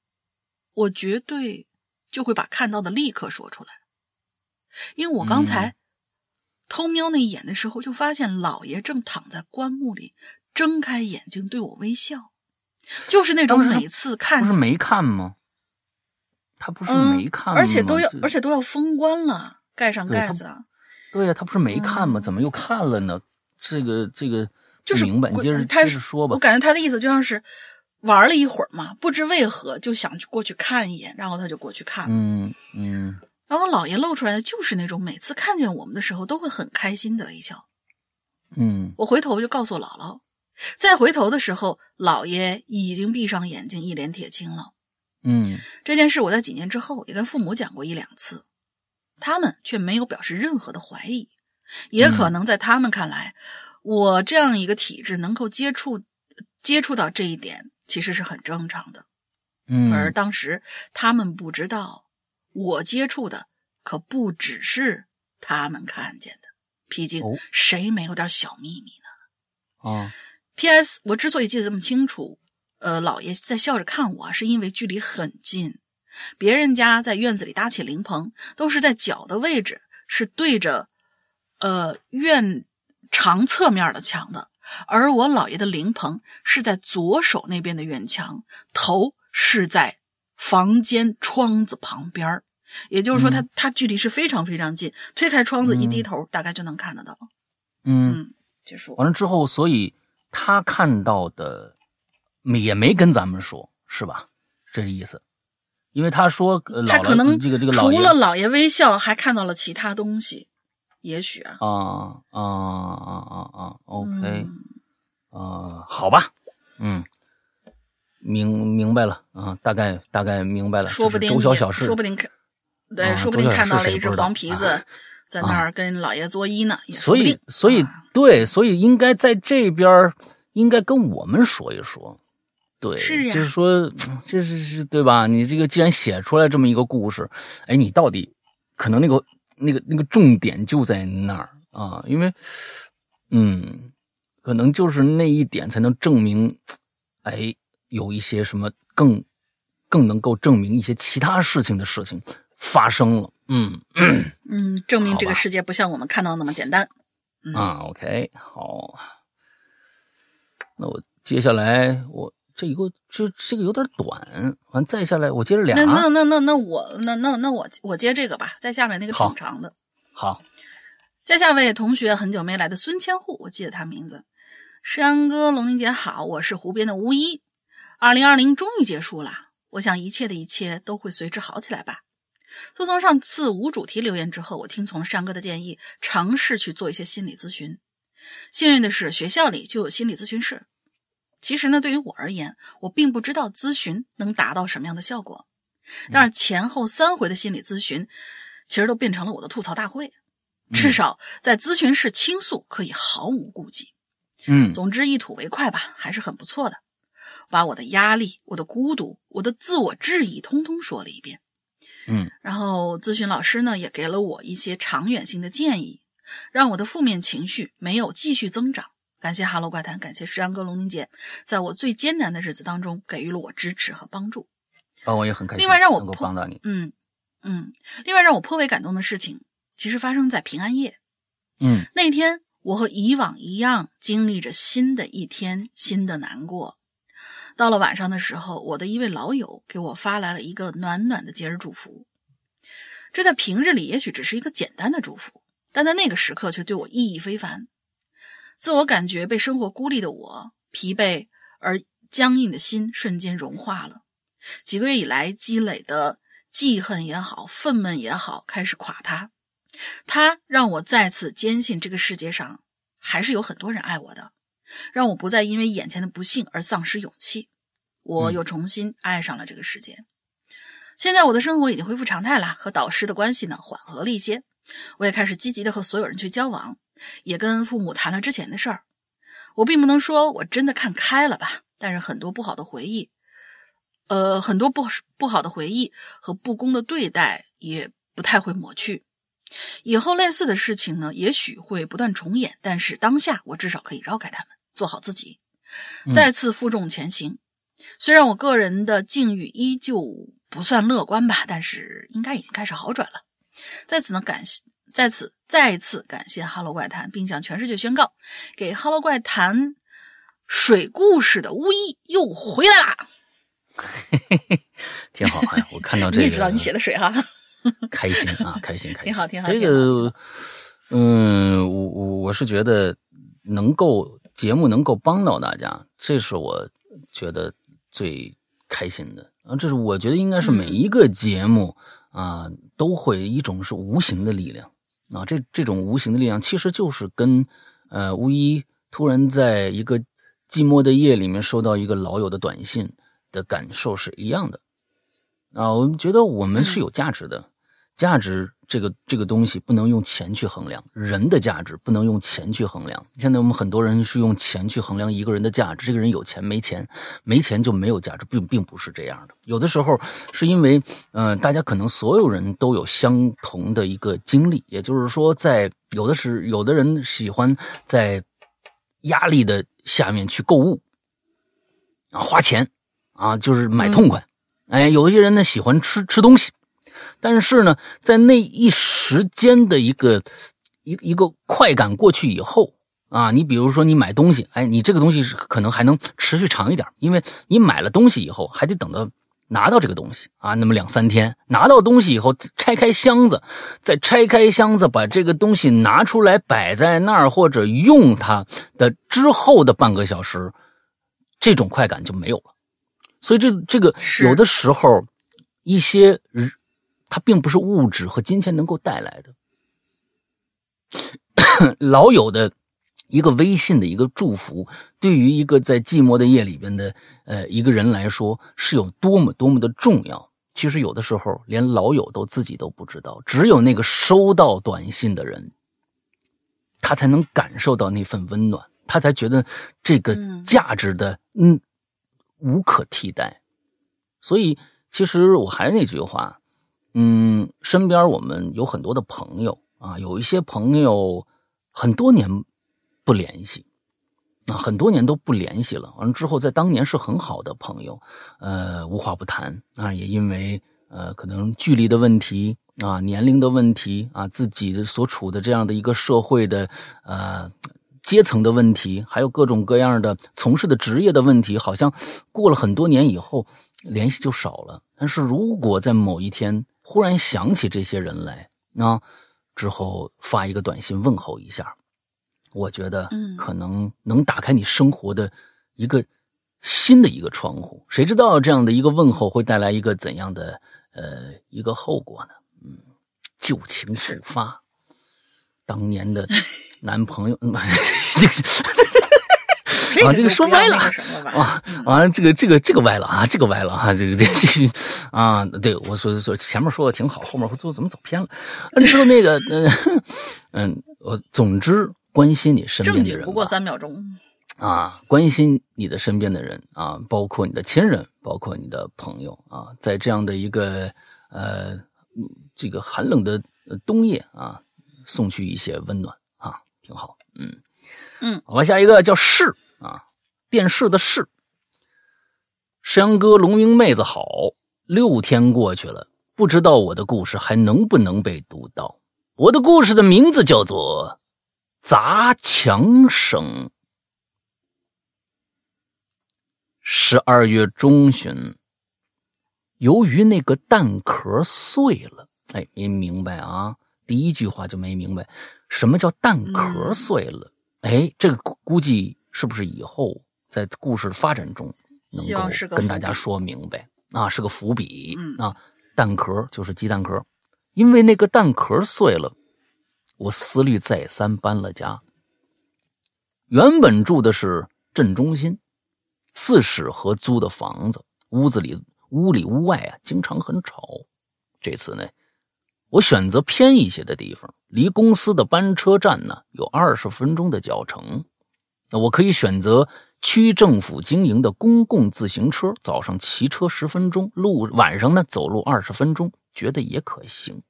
我绝对就会把看到的立刻说出来。因为我刚才偷瞄那一眼的时候，就发现老爷正躺在棺木里，睁开眼睛对我微笑，就是那种每次看不是没看吗？他不是没看，而且都要而且都要封棺了，盖上盖子。对呀，他不是没看吗？怎么又看了呢？这个这个。就是明白，你接着接着说吧。我感觉他的意思就像是玩了一会儿嘛，不知为何就想去过去看一眼，然后他就过去看了。嗯嗯。然后姥爷露出来的就是那种每次看见我们的时候都会很开心的微笑。嗯。我回头就告诉姥姥，再回头的时候，姥爷已经闭上眼睛，一脸铁青了。嗯。这件事我在几年之后也跟父母讲过一两次，他们却没有表示任何的怀疑，也可能在他们看来。我这样一个体质能够接触接触到这一点，其实是很正常的。嗯，而当时他们不知道，我接触的可不只是他们看见的。毕竟哦谁没有点小秘密呢？啊 P.S. 我之所以记得这么清楚，呃，老爷在笑着看我，是因为距离很近。别人家在院子里搭起灵棚，都是在脚的位置，是对着呃院长侧面的墙的，而我姥爷的灵棚是在左手那边的院墙，头是在房间窗子旁边儿也就是说他，他距离是非常非常近，推开窗子一低头，大概就能看得到。嗯，嗯，结束。完了之后，所以他看到的没也没跟咱们说，是吧？这个意思。因为他说，他可能这个这个除了老爷微笑，还看到了其他东西，也许啊。啊啊啊啊啊，OK，嗯呃，好吧，嗯，明明白了啊，大概大概明白了，说不定小小事，说不定看，对，啊说不定看到了一只黄皮子，在那儿跟老爷作揖呢，所以。所以啊对，所以应该在这边应该跟我们说一说，对，是呀就是说，嗯这是是对吧？你这个既然写出来这么一个故事，哎，你到底可能那个那个那个重点就在那儿啊，因为嗯，可能就是那一点才能证明，哎，有一些什么更更能够证明一些其他事情的事情发生了，嗯。嗯，证明这个世界不像我们看到那么简单。嗯啊，OK，好，那我接下来我这一个这这个有点短，完再下来我接着俩那，那那那那我那那那我我接这个吧，在下面那个挺长的。好，在下位同学很久没来的孙千户，我记得他名字。诗阳哥、龙玲姐好，我是湖边的巫医。二零二零终于结束了，我想一切的一切都会随之好起来吧。自从上次无主题留言之后，我听从了山哥的建议，尝试去做一些心理咨询。幸运的是，学校里就有心理咨询室。其实呢，对于我而言，我并不知道咨询能达到什么样的效果。但是前后三回的心理咨询，其实都变成了我的吐槽大会。至少在咨询室倾诉可以毫无顾忌。嗯总之一吐为快吧，还是很不错的。把我的压力、我的孤独、我的自我质疑通通说了一遍。嗯然后咨询老师呢也给了我一些长远性的建议，让我的负面情绪没有继续增长。感谢哈喽怪谈，感谢石阳哥、龙玲姐，在我最艰难的日子当中给予了我支持和帮助。啊，我也很开心，另外让我能够帮到你，嗯嗯，另外让我颇为感动的事情，其实发生在平安夜。嗯那天，我和以往一样，经历着新的一天，新的难过。到了晚上的时候，我的一位老友给我发来了一个暖暖的节日祝福。这在平日里也许只是一个简单的祝福，但在那个时刻却对我意义非凡。自我感觉被生活孤立的我，疲惫而僵硬的心瞬间融化了。几个月以来积累的记恨也好，愤懑也好，开始垮塌。它让我再次坚信这个世界上还是有很多人爱我的，让我不再因为眼前的不幸而丧失勇气。我又重新爱上了这个世界。现在我的生活已经恢复常态了，和导师的关系呢缓和了一些，我也开始积极的和所有人去交往，也跟父母谈了之前的事儿。我并不能说我真的看开了吧，但是很多不好的回忆，呃，很多不不好的回忆和不公的对待也不太会抹去。以后类似的事情呢，也许会不断重演，但是当下我至少可以绕开他们，做好自己，再次负重前行。虽然我个人的境遇依旧不算乐观吧，但是应该已经开始好转了。在此呢，感谢在此再次感谢《哈喽怪谈》，并向全世界宣告，给《哈喽怪谈》水故事的巫医又回来啦！挺好。哎，我看到 这个，你也知道你写的水哈，开心啊，开心开心，挺好挺好这个，嗯，我我我是觉得能够节目能够帮到大家，这是我觉得最开心的啊。这是我觉得应该是每一个节目啊都会一种是无形的力量啊，这这种无形的力量其实就是跟呃巫医突然在一个寂寞的夜里面收到一个老友的短信的感受是一样的。啊，我们觉得我们是有价值的，价值这个这个东西不能用钱去衡量，人的价值不能用钱去衡量。现在我们很多人是用钱去衡量一个人的价值，这个人有钱没钱，没钱就没有价值，并并不是这样的。有的时候是因为，嗯，大家可能所有人都有相同的一个经历，也就是说，在有的是有的人喜欢在压力的下面去购物啊，花钱啊，就是买痛快。哎，有一些人呢喜欢吃吃东西。但是呢，在那一时间的一个一一个快感过去以后啊，你比如说你买东西，哎，你这个东西是可能还能持续长一点，因为你买了东西以后还得等到拿到这个东西啊，那么两三天拿到东西以后，拆开箱子，再拆开箱子把这个东西拿出来摆在那儿或者用它的之后的半个小时，这种快感就没有了。所以这这个有的时候一些人。它并不是物质和金钱能够带来的。老友的一个微信的一个祝福，对于一个在寂寞的夜里边的呃一个人来说，是有多么多么的重要。其实有的时候连老友都自己都不知道，只有那个收到短信的人，他才能感受到那份温暖，他才觉得这个价值的嗯无可替代。所以，其实我还是那句话。嗯，身边我们有很多的朋友啊，有一些朋友很多年不联系啊，很多年都不联系了。完了之后，在当年是很好的朋友，呃，无话不谈啊，也因为呃，可能距离的问题啊，年龄的问题啊，自己所处的这样的一个社会的呃阶层的问题，还有各种各样的从事的职业的问题，好像过了很多年以后联系就少了。但是如果在某一天，忽然想起这些人来，啊，之后发一个短信问候一下，我觉得可能能打开你生活的一个新的一个窗户。谁知道这样的一个问候会带来一个怎样的呃一个后果呢？嗯，旧情复发，当年的 男朋友，这个。啊，这个说歪了啊！完了，这个这个这个歪了啊，这个歪了啊！这个这这啊，对我说说前面说的挺好，后面做怎么走偏了？你知道那个嗯嗯，我总之关心你身边的人，不过三秒钟啊，关心你的身边的人啊，包括你的亲人，包括你的朋友啊，在这样的一个呃这个寒冷的冬夜啊，送去一些温暖啊，挺好。嗯嗯，好吧，下一个叫是。啊，电视的视，山哥龙云妹子好，六天过去了，不知道我的故事还能不能被读到。我的故事的名字叫做《砸墙声》。十二月中旬，由于那个蛋壳碎了，哎，没明白啊，第一句话就没明白，什么叫蛋壳碎了？哎，这个估计。是不是以后在故事发展中能够跟大家说明白啊？是个伏笔啊！蛋壳就是鸡蛋壳，因为那个蛋壳碎了，我思虑再三搬了家。原本住的是镇中心，四室合租的房子，屋子里屋里屋外啊经常很吵。这次呢，我选择偏一些的地方，离公司的班车站呢有二十分钟的脚程。那我可以选择区政府经营的公共自行车，早上骑车十分钟，路晚上呢走路二十分钟，觉得也可行。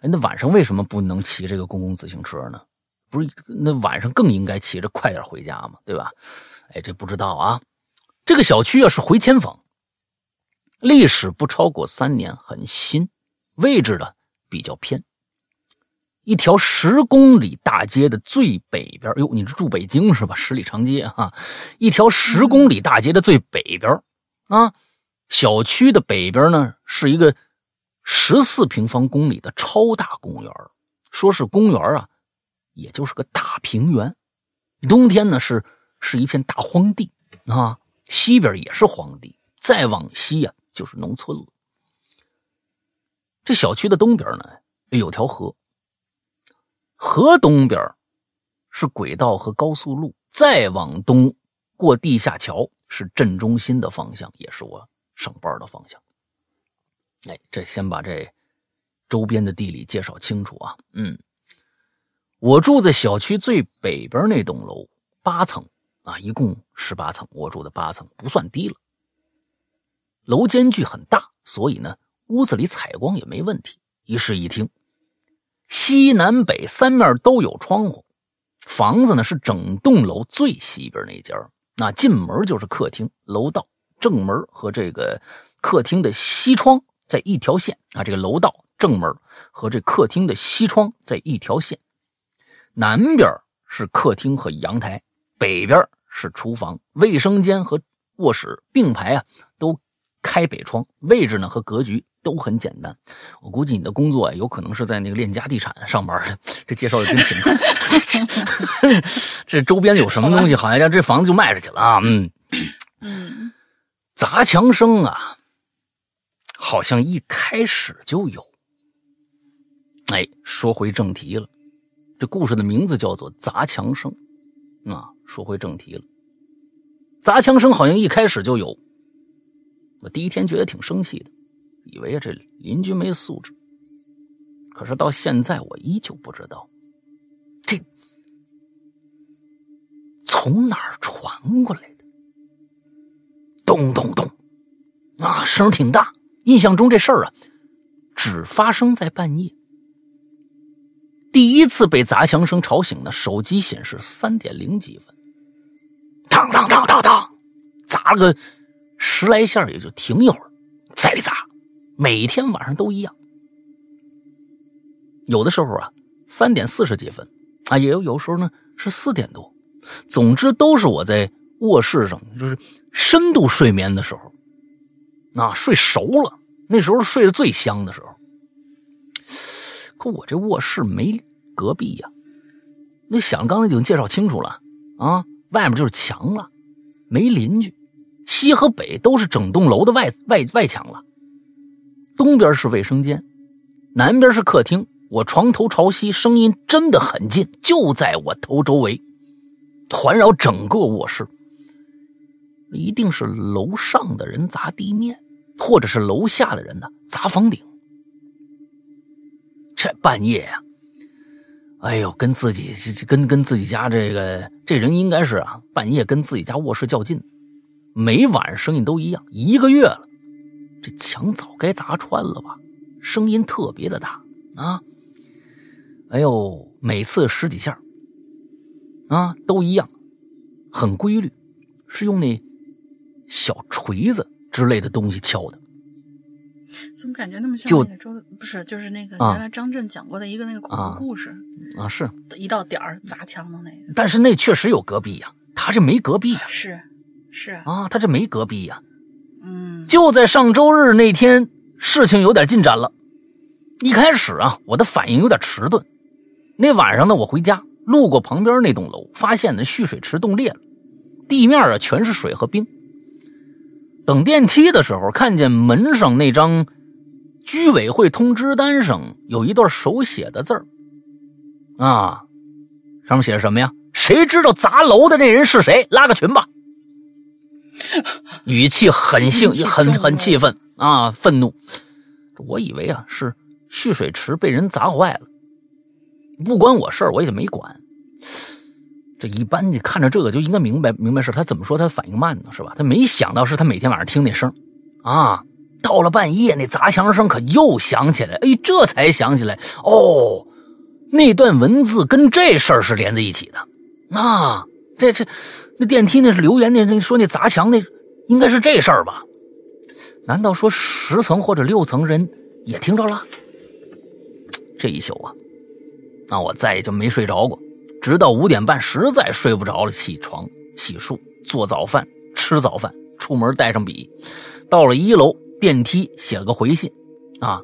哎，那晚上为什么不能骑这个公共自行车呢？不是，那晚上更应该骑着快点回家嘛，对吧？哎，这不知道啊。这个小区啊是回迁房，历史不超过三年，很新，位置呢比较偏。一条十公里大街的最北边，哟，你是住北京是吧？十里长街哈，一条十公里大街的最北边，啊，小区的北边呢是一个十四平方公里的超大公园。说是公园啊，也就是个大平原。冬天呢是是一片大荒地啊，西边也是荒地，再往西呀就是农村了。这小区的东边呢有条河。河东边是轨道和高速路，再往东过地下桥是镇中心的方向，也是我上班的方向。哎，这先把这周边的地理介绍清楚啊。嗯，我住在小区最北边那栋楼，八层啊，一共十八层，我住的八层不算低了。楼间距很大，所以呢，屋子里采光也没问题。一室一厅，西南北三面都有窗户。房子呢是整栋楼最西边那间，那进门就是客厅、楼道。正门和这个客厅的西窗在一条线啊，这个楼道正门和这客厅的西窗在一条线。南边是客厅和阳台，北边是厨房、卫生间和卧室并排啊，都开北窗。位置呢和格局都很简单。我估计你的工作有可能是在那个链家地产上班的，这介绍的真勤快。这周边有什么东西，好像这房子就卖出去了啊？嗯嗯。砸墙声啊，好像一开始就有。哎，说回正题了，这故事的名字叫做《砸墙声》啊。说回正题了，砸墙声好像一开始就有。我第一天觉得挺生气的，以为这邻居没素质。可是到现在，我依旧不知道这从哪儿传过来的。咚咚咚，啊，声挺大。印象中这事儿啊，只发生在半夜。第一次被砸墙声吵醒呢，手机显示三点零几分，当当当当当，砸了个十来下也就停一会儿，再砸。每天晚上都一样。有的时候啊，三点四十几分，啊，也有有时候呢是四点多。总之都是我在卧室上，就是。深度睡眠的时候，啊，睡熟了，那时候睡得最香的时候。可我这卧室没隔壁呀，那想刚才已经介绍清楚了啊，外面就是墙了，没邻居，西和北都是整栋楼的外外外墙了。东边是卫生间，南边是客厅，我床头朝西，声音真的很近，就在我头周围，环绕整个卧室。一定是楼上的人砸地面，或者是楼下的人呢砸房顶。这半夜呀，哎呦，跟自己跟跟自己家这个这人应该是啊，半夜跟自己家卧室较劲，每晚声音都一样。一个月了，这墙早该砸穿了吧？声音特别的大啊！哎呦，每次十几下啊，都一样，很规律，是用那。小锤子之类的东西敲的，怎么感觉那么像那个周不是就是那个原来张震讲过的一个那个恐怖故事啊？是一到点儿砸墙的那个。但是那确实有隔壁呀，他这没隔壁呀。是是啊，他这没隔壁呀。嗯，就在上周日那天，事情有点进展了。一开始啊，我的反应有点迟钝。那晚上呢，我回家路过旁边那栋楼，发现那蓄水池冻裂了，地面啊全是水和冰。等电梯的时候，看见门上那张居委会通知单上有一段手写的字儿，啊，上面写着什么呀？谁知道砸楼的那人是谁？拉个群吧。语气很兴，很很气愤啊，愤怒。我以为啊是蓄水池被人砸坏了，不关我事儿，我也就没管。这一般你看着这个就应该明白明白事他怎么说他反应慢呢？是吧？他没想到是他每天晚上听那声啊，到了半夜那砸墙声可又响起来。哎，这才想起来哦，那段文字跟这事儿是连在一起的。啊，这这那电梯那是留言那那说那砸墙那应该是这事儿吧？难道说十层或者六层人也听着了？这一宿啊，那我再也就没睡着过。直到五点半，实在睡不着了，起床洗漱、做早饭、吃早饭，出门带上笔，到了一楼电梯写了个回信，啊，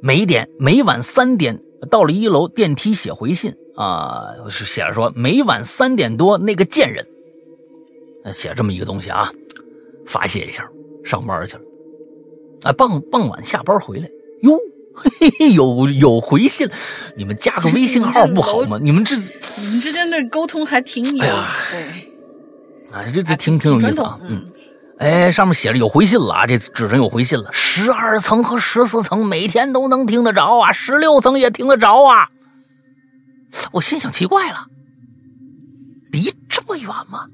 每点每晚三点到了一楼电梯写回信啊，写着说每晚三点多那个贱人，写这么一个东西啊，发泄一下，上班去了，啊，傍傍晚下班回来，哟。嘿嘿，有有回信，你们加个微信号不好吗？你们这你们之间的沟通还挺有对，啊，这这挺挺有意思啊。嗯，哎，上面写着有回信了啊，这纸上有回信了。十二层和十四层每天都能听得着啊，十六层也听得着啊。我心想奇怪了，离这么远吗？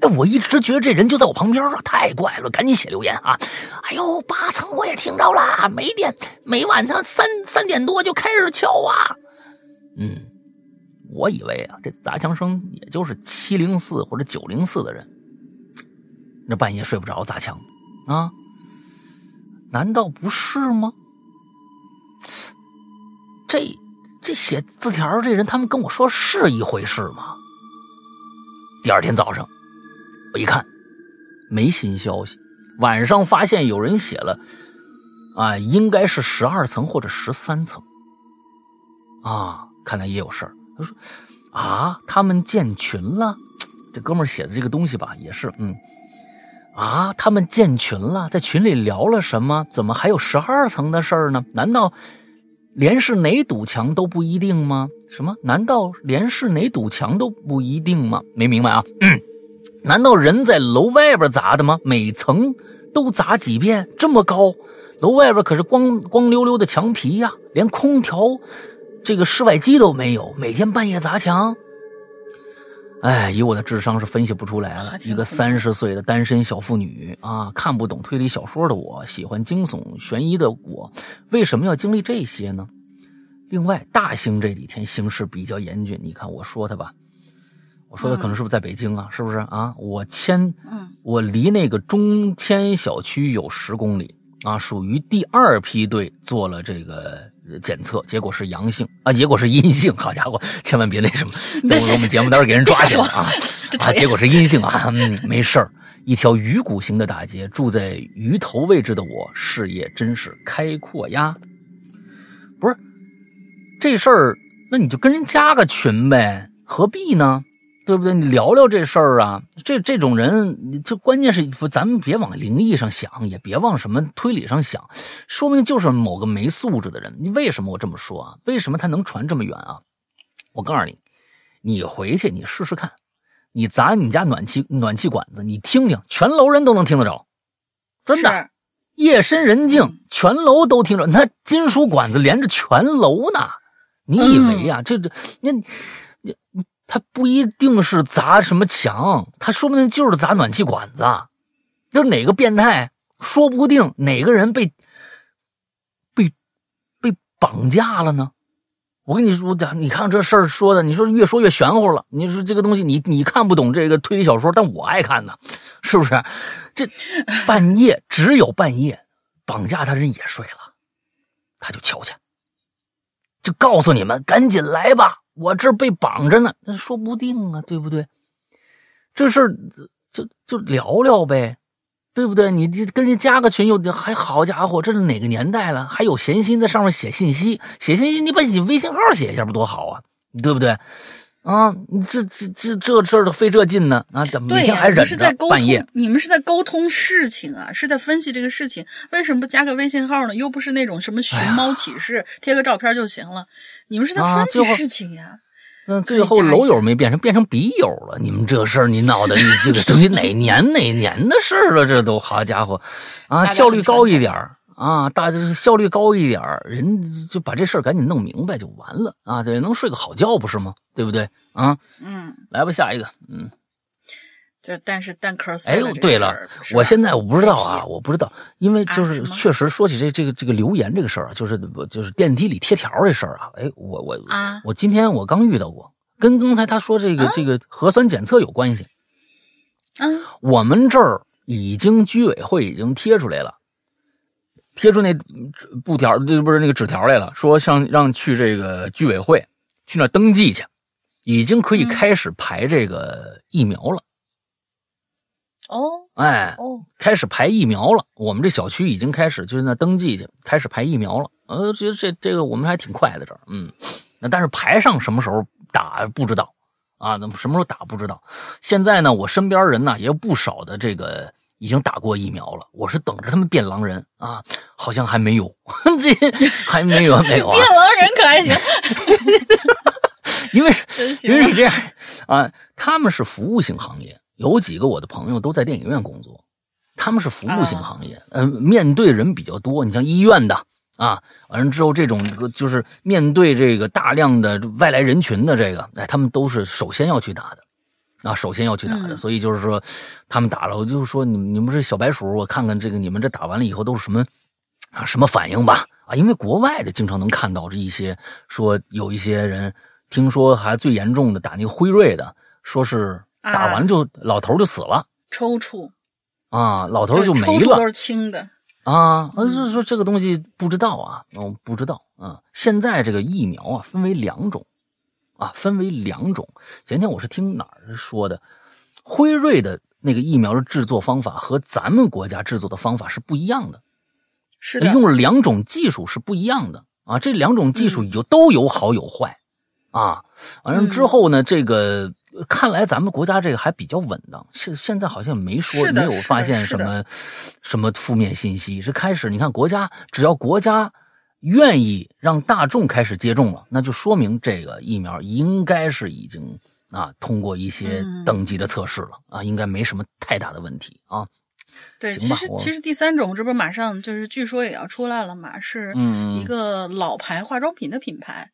哎，我一直觉得这人就在我旁边啊，太怪了，赶紧写留言啊！哎呦，八层我也听着了，每点每晚上三三点多就开始敲啊。嗯，我以为啊，这砸墙声也就是七零四或者九零四的人，那半夜睡不着砸墙啊？难道不是吗？这这写字条这人，他们跟我说是一回事吗？第二天早上。我一看，没新消息。晚上发现有人写了，啊，应该是十二层或者十三层。啊，看来也有事儿。他说，啊，他们建群了。这哥们写的这个东西吧，也是，嗯，啊，他们建群了，在群里聊了什么？怎么还有十二层的事儿呢？难道连是哪堵墙都不一定吗？什么？难道连是哪堵墙都不一定吗？没明白啊。嗯。难道人在楼外边砸的吗？每层都砸几遍？这么高，楼外边可是光光溜溜的墙皮呀，连空调这个室外机都没有。每天半夜砸墙，哎，以我的智商是分析不出来了。一个三十岁的单身小妇女啊，看不懂推理小说的我，喜欢惊悚悬疑的我，为什么要经历这些呢？另外，大兴这几天形势比较严峻，你看我说他吧。我说的可能是不是在北京啊？是不是啊？我签，嗯，我离那个中签小区有十公里啊，属于第二批队做了这个检测，结果是阳性啊，结果是阴性。好家伙，千万别那什么，在我们节目待会给人抓起来啊！啊，结果是阴性啊，嗯，没事儿。一条鱼骨形的大街，住在鱼头位置的我，视野真是开阔呀。不是这事儿，那你就跟人加个群呗，何必呢？对不对？你聊聊这事儿啊！这这种人，你就关键是咱们别往灵异上想，也别往什么推理上想，说明就是某个没素质的人。你为什么我这么说啊？为什么他能传这么远啊？我告诉你，你回去你试试看，你砸你们家暖气暖气管子，你听听，全楼人都能听得着，真的，夜深人静，全楼都听着。那金属管子连着全楼呢，你以为啊？这这，那你你。他不一定是砸什么墙，他说不定就是砸暖气管子。就是哪个变态，说不定哪个人被被被绑架了呢？我跟你说，你看这事儿说的，你说越说越玄乎了。你说这个东西，你你看不懂这个推理小说，但我爱看呢，是不是？这 半夜只有半夜，绑架他人也睡了，他就敲去，就告诉你们赶紧来吧。我这被绑着呢，那说不定啊，对不对？这事儿就就聊聊呗，对不对？你这跟人加个群，又还好家伙，这是哪个年代了？还有闲心在上面写信息，写信息，你把你微信号写一下不多好啊，对不对？啊，你这这这这事儿都费这劲呢啊！怎么每天还忍着半夜？你们是在沟通事情啊，是在分析这个事情，为什么不加个微信号呢？又不是那种什么寻猫启事，贴个照片就行了。你们是在分析事情呀？那最后楼友没变成变成笔友了？你们这事儿，你闹的你这个东西哪 年哪年的事儿了？这都好家伙，啊，效率高一点啊，大效率高一点人就把这事儿赶紧弄明白就完了啊，对，能睡个好觉不是吗？对不对啊？嗯，来吧，下一个，嗯。就但是蛋壳哎，对了，我现在我不知道啊，我不知道，因为就是确实说起这这个这个留言这个事儿啊，就是就是电梯里贴条这事儿啊，哎，我我啊，我今天我刚遇到过，跟刚才他说这个这个核酸检测有关系。嗯，我们这儿已经居委会已经贴出来了，贴出那布条，这不是那个纸条来了，说像让去这个居委会去那登记去，已经可以开始排这个疫苗了。哦，哎，哦，开始排疫苗了。我们这小区已经开始，就是那登记去，开始排疫苗了。呃，觉得这这个我们还挺快的，这儿，嗯，那但是排上什么时候打不知道啊？那么什么时候打不知道？现在呢，我身边人呢也有不少的这个已经打过疫苗了。我是等着他们变狼人啊，好像还没有，这还没有没有啊？变狼人可还行？因为因为是这样啊，他们是服务性行业。有几个我的朋友都在电影院工作，他们是服务性行业，嗯，面对人比较多。你像医院的啊，完了之后这种就是面对这个大量的外来人群的这个，哎，他们都是首先要去打的，啊，首先要去打的。所以就是说，他们打了，我就说你们你们这小白鼠，我看看这个你们这打完了以后都是什么啊什么反应吧？啊，因为国外的经常能看到这一些说有一些人听说还最严重的打那个辉瑞的，说是。打完就老头就死了，抽搐啊，老头就没了。抽搐都是轻的啊，就是说这个东西不知道啊，嗯，不知道啊。现在这个疫苗啊，分为两种啊，分为两种。前天我是听哪儿说的，辉瑞的那个疫苗的制作方法和咱们国家制作的方法是不一样的，是的，用了两种技术是不一样的啊。这两种技术有都有好有坏啊。完了之后呢，这个。看来咱们国家这个还比较稳当，现现在好像没说没有发现什么什么负面信息。是开始你看国家只要国家愿意让大众开始接种了，那就说明这个疫苗应该是已经啊通过一些等级的测试了啊，应该没什么太大的问题啊。对，其实其实第三种这不马上就是据说也要出来了嘛，是一个老牌化妆品的品牌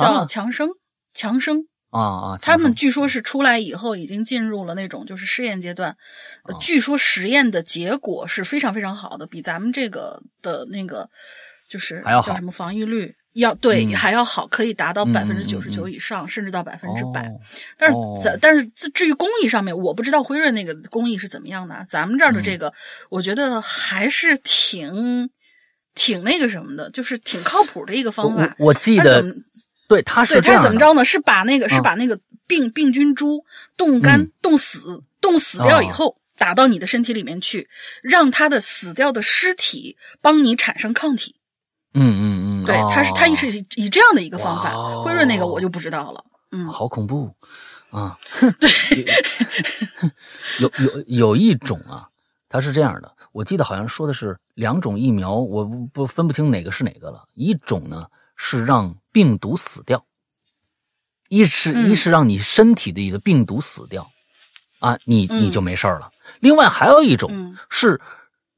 叫强生，强生。啊啊！他们据说是出来以后已经进入了那种就是试验阶段，据说实验的结果是非常非常好的，比咱们这个的那个就是叫什么防御率要对还要好，可以达到百分之九十九以上，甚至到百分之百。但是咱但是至于工艺上面，我不知道辉瑞那个工艺是怎么样的。咱们这儿的这个，我觉得还是挺挺那个什么的，就是挺靠谱的一个方法。我记得。对，他是他是怎么着呢？是把那个是把那个病病菌株冻干、冻死、冻死掉以后，打到你的身体里面去，让它的死掉的尸体帮你产生抗体。嗯嗯嗯，对，他是他是以这样的一个方法。辉瑞那个我就不知道了。嗯，好恐怖啊！对，有有有一种啊，它是这样的，我记得好像说的是两种疫苗，我不不分不清哪个是哪个了。一种呢。是让病毒死掉，一是一是让你身体的一个病毒死掉，啊，你你就没事了。另外还有一种是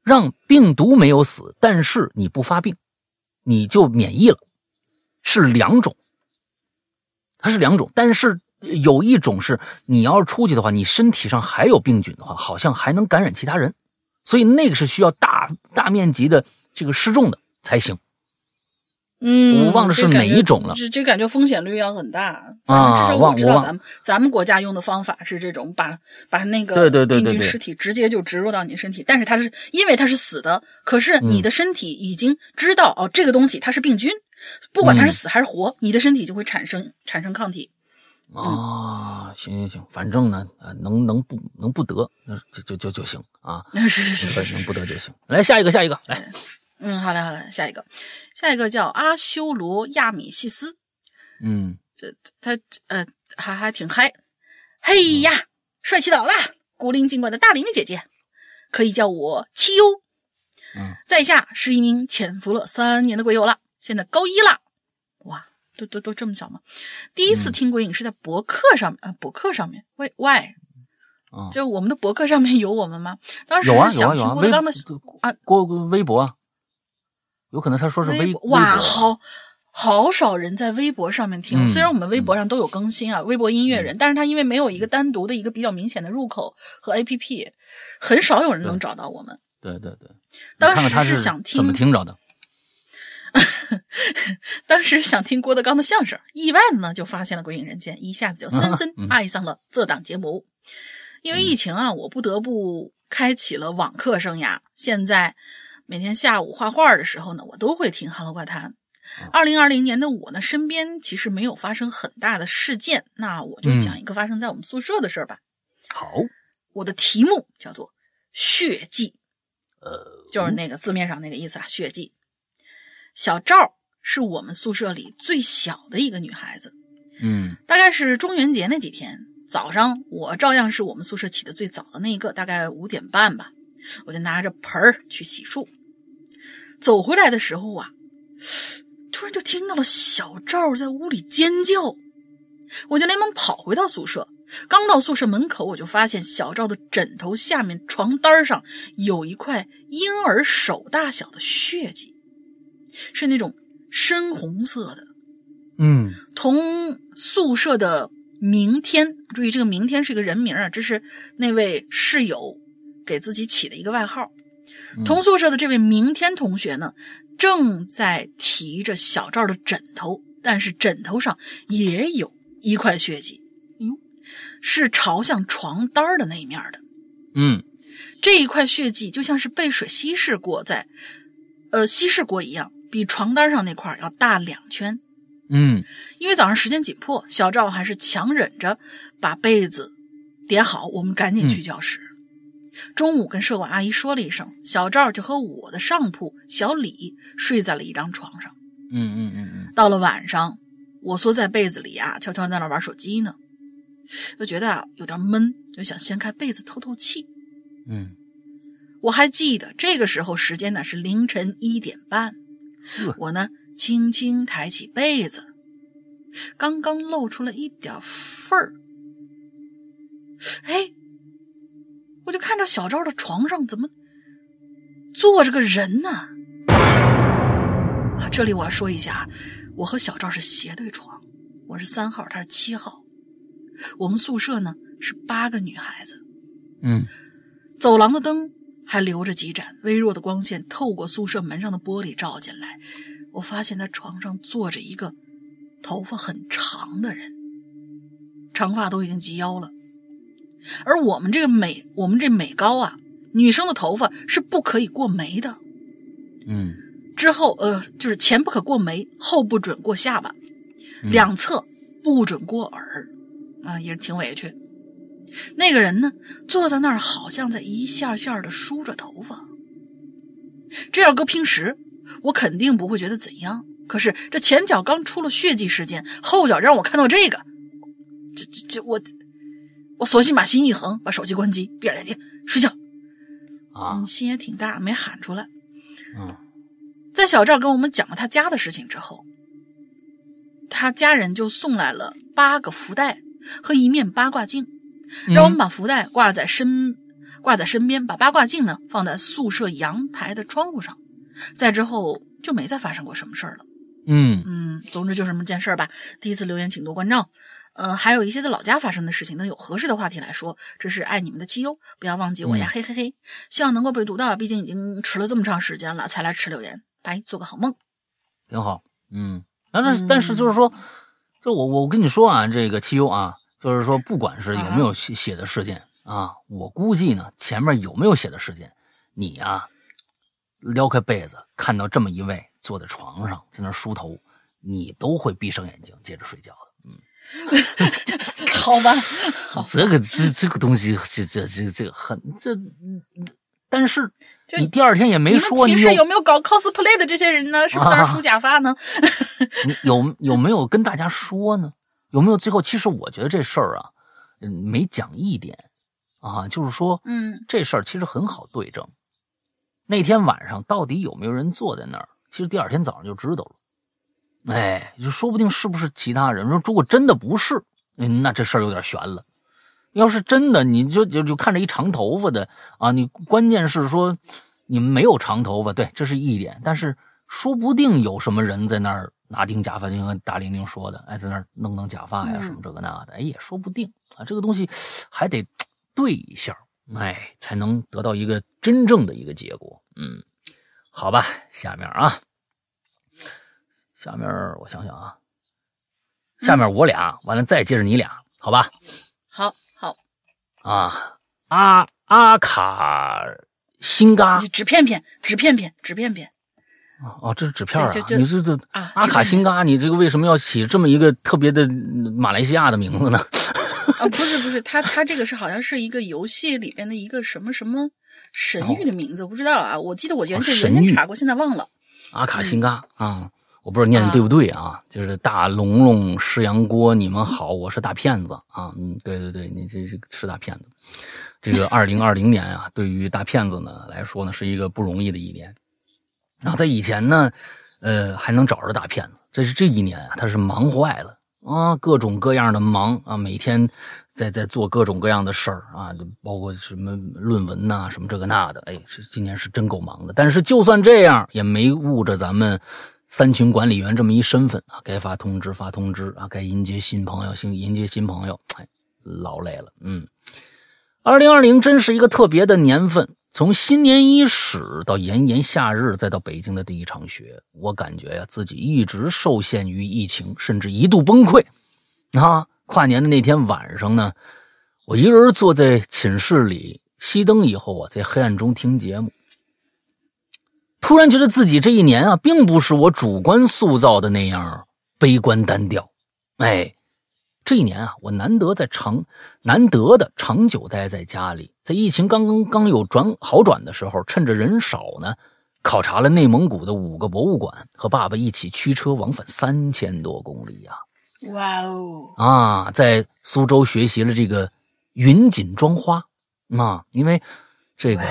让病毒没有死，但是你不发病，你就免疫了，是两种。它是两种，但是有一种是你要是出去的话，你身体上还有病菌的话，好像还能感染其他人，所以那个是需要大大面积的这个失重的才行。嗯，我忘了是哪一种了，这这感觉风险率要很大。啊，至少我知道咱们咱们国家用的方法是这种，把把那个病菌尸体直接就植入到你身体，但是它是因为它是死的，可是你的身体已经知道哦，这个东西它是病菌，不管它是死还是活，你的身体就会产生产生抗体。啊，行行行，反正呢，呃，能能不能不得，那就就就就行啊。是是是是，能不得就行。来下一个，下一个，来。嗯，好嘞，好嘞，下一个，下一个叫阿修罗亚米西斯，嗯，这他呃还还挺嗨，嘿呀，帅气倒了，古灵精怪的大玲姐姐，可以叫我七优，嗯，在下是一名潜伏了三年的鬼友了，现在高一了，哇，都都都这么小吗？第一次听鬼影是在博客上面啊，博客上面，喂喂，就我们的博客上面有我们吗？当时想听郭德纲的啊，郭微博。有可能他说是微哇，好好少人在微博上面听。虽然我们微博上都有更新啊，微博音乐人，但是他因为没有一个单独的一个比较明显的入口和 APP，很少有人能找到我们。对对对，当时是想听怎么听着的？当时想听郭德纲的相声，意外的呢就发现了《鬼影人间》，一下子就 深深爱上了这档节目。因为疫情啊，我不得不开启了网课生涯。现在。每天下午画画的时候呢，我都会听《Hello 怪谈》。二零二零年的我呢，身边其实没有发生很大的事件，那我就讲一个发生在我们宿舍的事儿吧。好，我的题目叫做“血迹”，呃，就是那个字面上那个意思啊，“血迹”。小赵是我们宿舍里最小的一个女孩子，嗯，大概是中元节那几天早上，我照样是我们宿舍起的最早的那一个，大概五点半吧，我就拿着盆儿去洗漱。走回来的时候啊，突然就听到了小赵在屋里尖叫，我就连忙跑回到宿舍，刚到宿舍门口，我就发现小赵的枕头下面床单上有一块婴儿手大小的血迹，是那种深红色的。嗯，同宿舍的明天，注意这个明天是一个人名啊，这是那位室友给自己起的一个外号。同宿舍的这位明天同学呢，正在提着小赵的枕头，但是枕头上也有一块血迹。哟。是朝向床单的那一面的，嗯，这一块血迹就像是被水稀释过，在呃稀释过一样，比床单上那块要大两圈，嗯，因为早上时间紧迫，小赵还是强忍着把被子叠好，我们赶紧去教室。中午跟舍管阿姨说了一声，小赵就和我的上铺小李睡在了一张床上，嗯嗯嗯嗯，到了晚上，我缩在被子里啊，悄悄在那玩手机呢。就觉得啊有点闷，就想掀开被子透透气。嗯，我还记得这个时候时间呢是凌晨一点半。我呢轻轻抬起被子，刚刚露出了一点缝儿。哎，我就看到小赵的床上怎么坐着个人呢？这里我要说一下，我和小赵是斜对床，我是三号，他是七号。我们宿舍呢是八个女孩子，嗯，走廊的灯还留着几盏微弱的光线，透过宿舍门上的玻璃照进来。我发现他床上坐着一个头发很长的人，长发都已经及腰了。而我们这个美，我们这美高啊，女生的头发是不可以过眉的，嗯，之后呃就是前不可过眉，后不准过下巴，两侧不准过耳。啊，也是挺委屈。那个人呢，坐在那儿，好像在一下下的梳着头发。这要搁平时，我肯定不会觉得怎样。可是这前脚刚出了血迹事件，后脚让我看到这个，这这这，我我索性把心一横，把手机关机，闭上眼睛睡觉。啊，心也挺大，没喊出来。嗯，在小赵跟我们讲了他家的事情之后，他家人就送来了八个福袋。和一面八卦镜，让我们把福袋挂在身挂在身边，把八卦镜呢放在宿舍阳台的窗户上。再之后就没再发生过什么事儿了。嗯嗯，总之就这么件事儿吧。第一次留言，请多关照。呃，还有一些在老家发生的事情，能有合适的话题来说。这是爱你们的七优，不要忘记我呀，嘿嘿嘿。希望能够被读到，毕竟已经迟了这么长时间了，才来迟留言。拜，做个好梦。挺好。嗯，但是但是就是说。就我我跟你说啊，这个七优啊，就是说，不管是有没有写写的事件啊，我估计呢，前面有没有写的事件，你啊，撩开被子看到这么一位坐在床上在那梳头，你都会闭上眼睛接着睡觉的。嗯，好吧，这个这这个东西，这这这这个很这。但是你第二天也没说，你们有没有搞 cosplay 的这些人呢？是不是在那梳假发呢？你有有没有跟大家说呢？有没有最后？其实我觉得这事儿啊，嗯，没讲一点啊，就是说，嗯，这事儿其实很好对证。那天晚上到底有没有人坐在那儿？其实第二天早上就知道了。哎，就说不定是不是其他人？说如果真的不是，那这事儿有点悬了。要是真的，你就就就看着一长头发的啊！你关键是说你们没有长头发，对，这是一点。但是说不定有什么人在那儿拿顶假发，就像大玲玲说的，哎，在那儿弄弄假发呀，什么这个那的，哎，也说不定啊。这个东西还得 对一下，哎，才能得到一个真正的一个结果。嗯，好吧，下面啊，下面我想想啊，下面我俩完了再接着你俩，好吧？好。好啊，阿阿卡辛嘎，纸片片，纸片片，纸片片。哦哦，这是纸片啊！你是这阿卡辛嘎，你这个为什么要起这么一个特别的马来西亚的名字呢？啊，不是不是，他他这个是好像是一个游戏里边的一个什么什么神域的名字，不知道啊。我记得我原先原先查过，现在忘了。阿卡辛嘎啊。我不知道念的对不对啊？就是大龙龙、石羊锅，你们好，我是大骗子啊！嗯，对对对，你这是是大骗子。这个二零二零年啊，对于大骗子呢来说呢，是一个不容易的一年。那在以前呢，呃，还能找着大骗子，这是这一年啊，他是忙坏了啊，各种各样的忙啊，每天在在做各种各样的事儿啊，包括什么论文呐，什么这个那的，哎，是今年是真够忙的。但是就算这样，也没误着咱们三群管理员这么一身份啊，该发通知发通知啊，该迎接新朋友新迎接新朋友，哎，劳累了。嗯，二零二零真是一个特别的年份。从新年伊始到炎炎夏日，再到北京的第一场雪，我感觉呀，自己一直受限于疫情，甚至一度崩溃。啊，跨年的那天晚上呢，我一个人坐在寝室里，熄灯以后啊，在黑暗中听节目，突然觉得自己这一年啊，并不是我主观塑造的那样悲观单调。哎，这一年啊，我难得在长，难得的长久待在家里。在疫情刚刚刚有转好转的时候，趁着人少呢，考察了内蒙古的五个博物馆，和爸爸一起驱车往返三千多公里呀！哇哦！啊，在苏州学习了这个云锦妆花啊，因为这个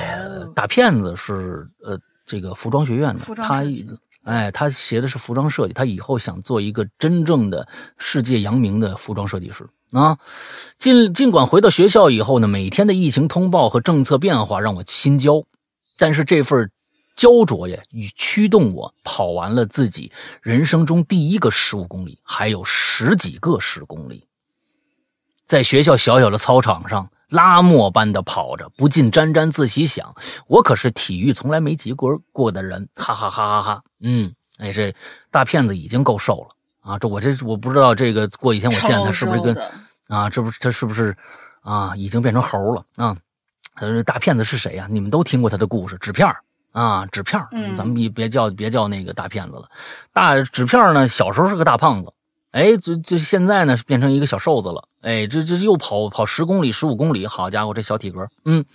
大骗子是呃这个服装学院的，他哎他学的是服装设计，他以后想做一个真正的世界扬名的服装设计师。啊，尽尽管回到学校以后呢，每天的疫情通报和政策变化让我心焦，但是这份焦灼呀，与驱动我跑完了自己人生中第一个十五公里，还有十几个十公里，在学校小小的操场上拉磨般的跑着，不禁沾沾自喜，想我可是体育从来没及格过的人，哈哈哈哈哈！嗯，哎，这大骗子已经够瘦了。啊，这我这我不知道，这个过几天我见他是不是跟啊，这不是他是不是啊，已经变成猴了啊？呃，大骗子是谁呀？你们都听过他的故事，纸片啊，纸片嗯，咱们别别叫别叫那个大骗子了。大纸片呢，小时候是个大胖子，哎，这这现在呢变成一个小瘦子了，哎，这这又跑跑十公里、十五公里，好家伙，这小体格，嗯。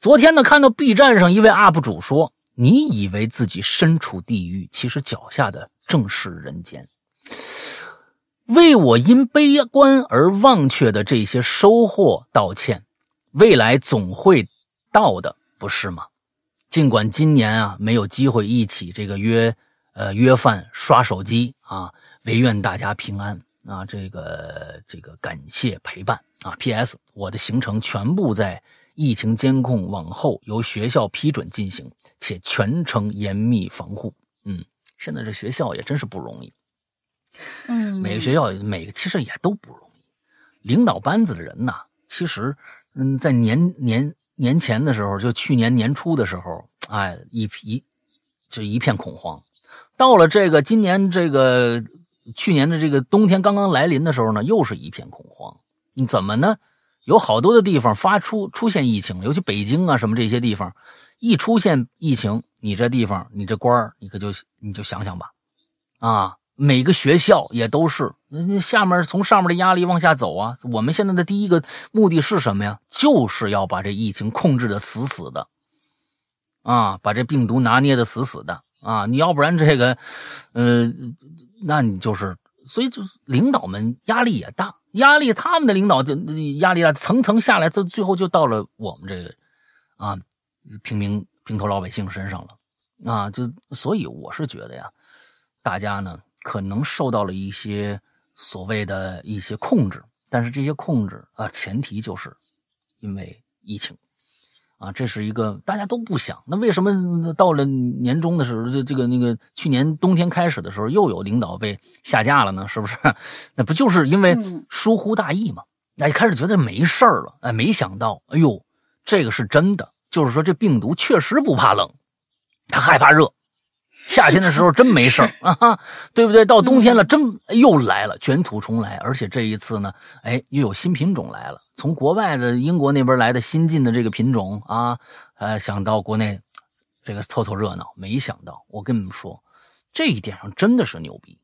昨天呢，看到 B 站上一位 UP 主说：“你以为自己身处地狱，其实脚下的正是人间。”为我因悲观而忘却的这些收获道歉，未来总会到的，不是吗？尽管今年啊没有机会一起这个约呃约饭刷手机啊，唯愿大家平安啊！这个这个感谢陪伴啊！P.S. 我的行程全部在疫情监控往后由学校批准进行，且全程严密防护。嗯，现在这学校也真是不容易。嗯，每个学校每个其实也都不容易，领导班子的人呐，其实嗯，在年年年前的时候，就去年年初的时候，哎，一一就一片恐慌。到了这个今年这个去年的这个冬天刚刚来临的时候呢，又是一片恐慌。你怎么呢？有好多的地方发出出现疫情，尤其北京啊什么这些地方，一出现疫情，你这地方你这官儿，你可就你就想想吧，啊。每个学校也都是，那下面从上面的压力往下走啊。我们现在的第一个目的是什么呀？就是要把这疫情控制的死死的，啊，把这病毒拿捏的死死的啊。你要不然这个，呃，那你就是，所以就领导们压力也大，压力他们的领导就压力大，层层下来，到最后就到了我们这个啊平民平头老百姓身上了啊。就所以我是觉得呀，大家呢。可能受到了一些所谓的一些控制，但是这些控制啊，前提就是因为疫情啊，这是一个大家都不想。那为什么到了年终的时候，这这个那个去年冬天开始的时候，又有领导被下架了呢？是不是？那不就是因为疏忽大意吗？哎，开始觉得没事儿了，哎，没想到，哎呦，这个是真的，就是说这病毒确实不怕冷，它害怕热。夏天的时候真没事儿啊，对不对？到冬天了，真又来了，卷土重来。而且这一次呢，哎，又有新品种来了，从国外的英国那边来的新进的这个品种啊，呃，想到国内这个凑凑热闹，没想到我跟你们说，这一点上真的是牛逼。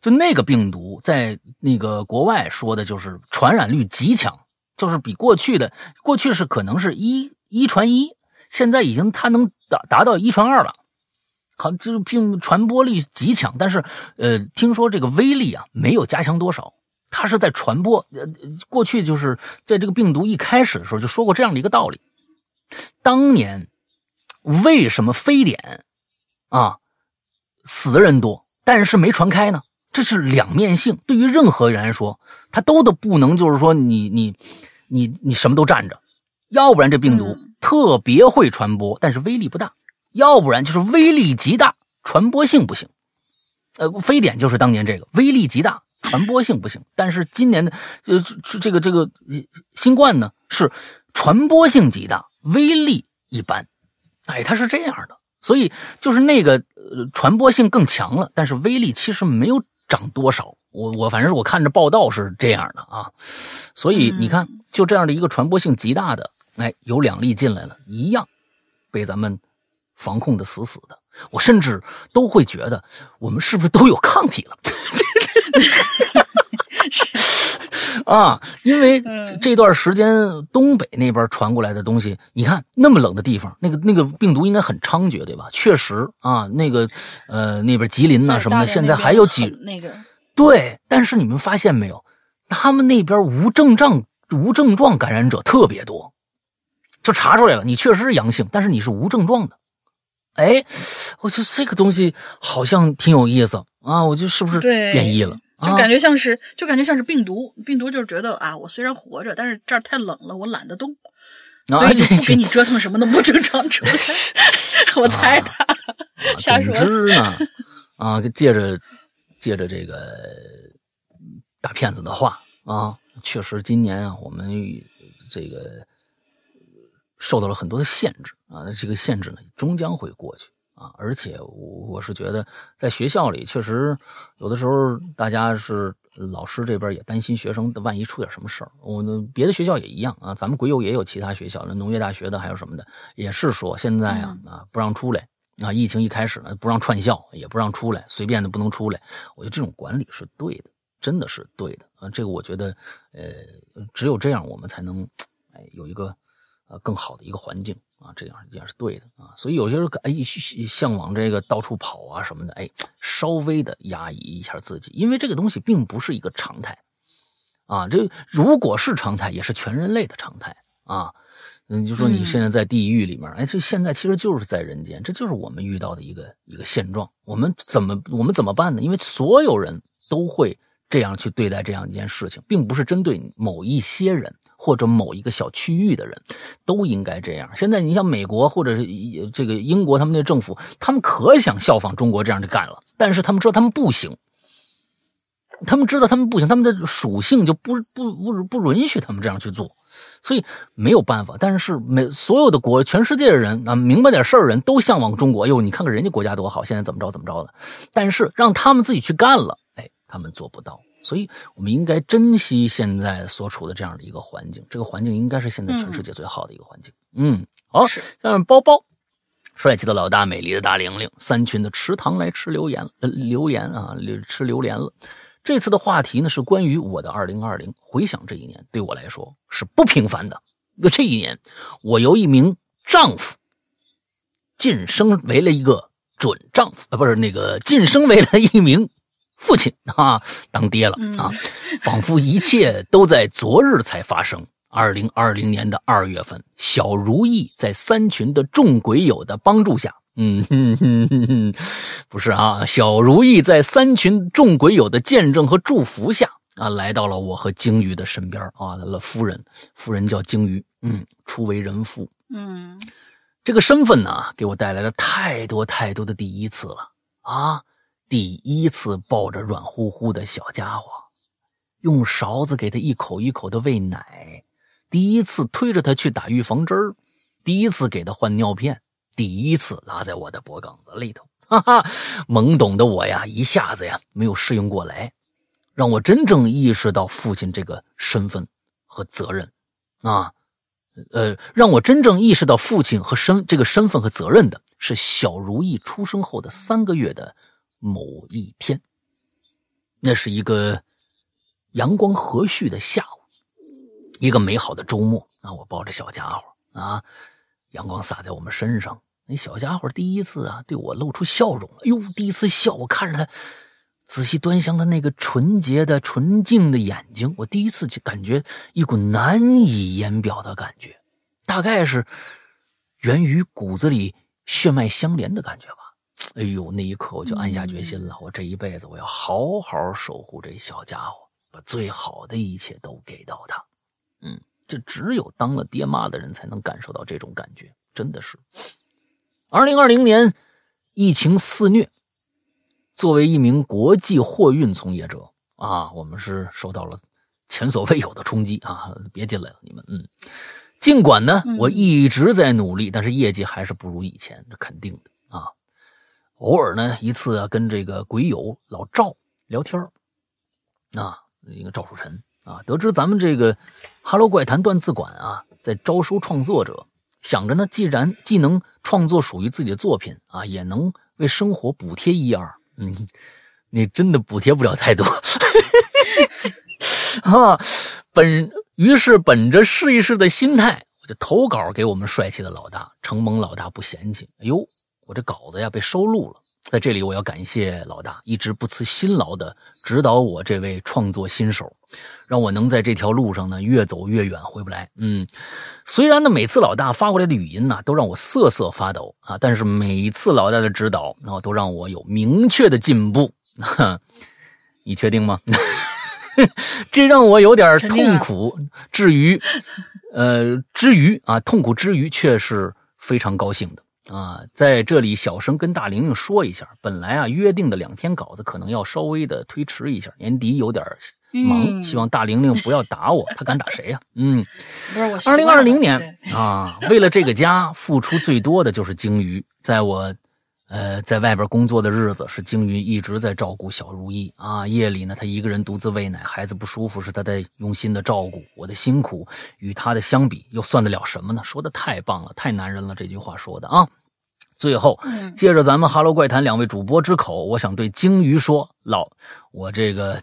就那个病毒在那个国外说的就是传染率极强，就是比过去的过去是可能是一一传一，现在已经它能达达到一传二了。好，就是并传播力极强，但是，呃，听说这个威力啊没有加强多少。它是在传播，呃，过去就是在这个病毒一开始的时候就说过这样的一个道理。当年为什么非典啊死的人多，但是没传开呢？这是两面性。对于任何人来说，他都都不能就是说你你你你什么都占着，要不然这病毒特别会传播，但是威力不大；要不然就是威力极大，传播性不行。呃，非典就是当年这个威力极大，传播性不行。但是今年的呃这个这个新冠呢，是传播性极大，威力一般。哎，它是这样的，所以就是那个呃传播性更强了，但是威力其实没有涨多少。我我反正是我看着报道是这样的啊，所以你看，就这样的一个传播性极大的，哎，有两例进来了，一样被咱们防控的死死的。我甚至都会觉得，我们是不是都有抗体了？啊，因为这段时间东北那边传过来的东西，你看那么冷的地方，那个那个病毒应该很猖獗，对吧？确实啊，那个呃那边吉林呐什么的，现在还有几那个对，但是你们发现没有，他们那边无症状无症状感染者特别多，就查出来了，你确实是阳性，但是你是无症状的。哎，我觉得这个东西好像挺有意思啊！我觉得是不是变异了？就感觉像是，就感觉像是病毒。病毒就是觉得啊，我虽然活着，但是这儿太冷了，我懒得动，所以就不给你折腾什么那么多正常出来。我猜的，瞎说。总之呢，啊，借着借着这个大骗子的话啊，确实今年啊，我们这个受到了很多的限制。啊，这个限制呢，终将会过去啊！而且我我是觉得，在学校里，确实有的时候大家是老师这边也担心学生的，万一出点什么事儿。我们别的学校也一样啊，咱们国友也有其他学校，那农业大学的还有什么的，也是说现在啊啊不让出来啊，疫情一开始呢不让串校，也不让出来，随便的不能出来。我觉得这种管理是对的，真的是对的啊！这个我觉得，呃，只有这样，我们才能哎有一个呃更好的一个环境。啊，这样也是对的啊，所以有些人哎向往这个到处跑啊什么的，哎，稍微的压抑一下自己，因为这个东西并不是一个常态啊。这如果是常态，也是全人类的常态啊。嗯，就说你现在在地狱里面，哎，这现在其实就是在人间，这就是我们遇到的一个一个现状。我们怎么我们怎么办呢？因为所有人都会这样去对待这样一件事情，并不是针对某一些人。或者某一个小区域的人，都应该这样。现在你像美国或者是这个英国，他们那政府，他们可想效仿中国这样就干了，但是他们知道他们不行，他们知道他们不行，他们的属性就不不不不允许他们这样去做，所以没有办法。但是每所有的国，全世界的人啊，明白点事儿人都向往中国。哟，你看看人家国家多好，现在怎么着怎么着的。但是让他们自己去干了，哎，他们做不到。所以，我们应该珍惜现在所处的这样的一个环境。这个环境应该是现在全世界最好的一个环境。嗯，好，下面包包，帅气的老大，美丽的大玲玲，三群的池塘来吃榴莲，呃，榴莲啊，吃榴莲了。这次的话题呢，是关于我的二零二零。回想这一年，对我来说是不平凡的。那这一年，我由一名丈夫晋升为了一个准丈夫，呃，不是那个晋升为了一名。父亲啊，当爹了啊，仿佛一切都在昨日才发生。二零二零年的二月份，小如意在三群的众鬼友的帮助下，嗯，哼哼哼哼，不是啊，小如意在三群众鬼友的见证和祝福下啊，来到了我和鲸鱼的身边啊，他的夫人，夫人叫鲸鱼，嗯，初为人父，嗯，这个身份呢，给我带来了太多太多的第一次了啊。第一次抱着软乎乎的小家伙，用勺子给他一口一口的喂奶；第一次推着他去打预防针；第一次给他换尿片；第一次拉在我的脖梗子里头，哈哈！懵懂的我呀，一下子呀没有适应过来，让我真正意识到父亲这个身份和责任啊，呃，让我真正意识到父亲和身这个身份和责任的是小如意出生后的三个月的。某一天，那是一个阳光和煦的下午，一个美好的周末啊！我抱着小家伙啊，阳光洒在我们身上，那小家伙第一次啊对我露出笑容了。呦，第一次笑，我看着他，仔细端详他那个纯洁的、纯净的眼睛，我第一次就感觉一股难以言表的感觉，大概是源于骨子里血脉相连的感觉吧。哎呦，那一刻我就暗下决心了，我这一辈子我要好好守护这小家伙，把最好的一切都给到他。嗯，这只有当了爹妈的人才能感受到这种感觉，真的是。二零二零年，疫情肆虐，作为一名国际货运从业者啊，我们是受到了前所未有的冲击啊！别进来了，你们，嗯。尽管呢，我一直在努力，但是业绩还是不如以前，这肯定的啊。偶尔呢，一次啊，跟这个鬼友老赵聊天啊，一个赵树臣啊，得知咱们这个《哈喽怪谈》段字馆啊，在招收创作者，想着呢，既然既能创作属于自己的作品啊，也能为生活补贴一二。嗯，你真的补贴不了太多 啊，本。于是，本着试一试的心态，我就投稿给我们帅气的老大承蒙老大不嫌弃。哎呦，我这稿子呀被收录了。在这里，我要感谢老大一直不辞辛劳的指导我这位创作新手，让我能在这条路上呢越走越远，回不来。嗯，虽然呢每次老大发过来的语音呢都让我瑟瑟发抖啊，但是每次老大的指导，然后都让我有明确的进步。你确定吗？这让我有点痛苦，至于，呃，之余啊，痛苦之余却是非常高兴的啊！在这里，小声跟大玲玲说一下，本来啊约定的两篇稿子可能要稍微的推迟一下，年底有点忙，希望大玲玲不要打我，她敢打谁呀？嗯，不是我。二零二零年啊，为了这个家付出最多的就是鲸鱼，在我。呃，在外边工作的日子是鲸鱼一直在照顾小如意啊。夜里呢，他一个人独自喂奶，孩子不舒服是他在用心的照顾。我的辛苦与他的相比，又算得了什么呢？说的太棒了，太男人了，这句话说的啊。最后，借着咱们《哈喽怪谈》两位主播之口，我想对鲸鱼说：老，我这个，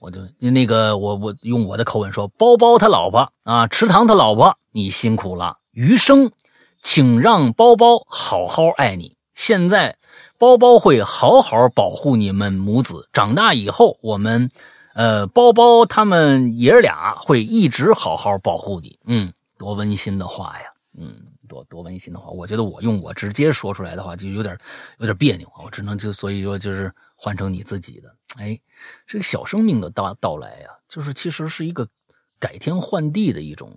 我就那个，我我用我的口吻说，包包他老婆啊，池塘他老婆，你辛苦了，余生，请让包包好好爱你。现在，包包会好好保护你们母子。长大以后，我们，呃，包包他们爷俩会一直好好保护你。嗯，多温馨的话呀！嗯，多多温馨的话。我觉得我用我直接说出来的话就有点有点别扭啊。我只能就所以说就是换成你自己的。哎，这个小生命的到到来呀，就是其实是一个改天换地的一种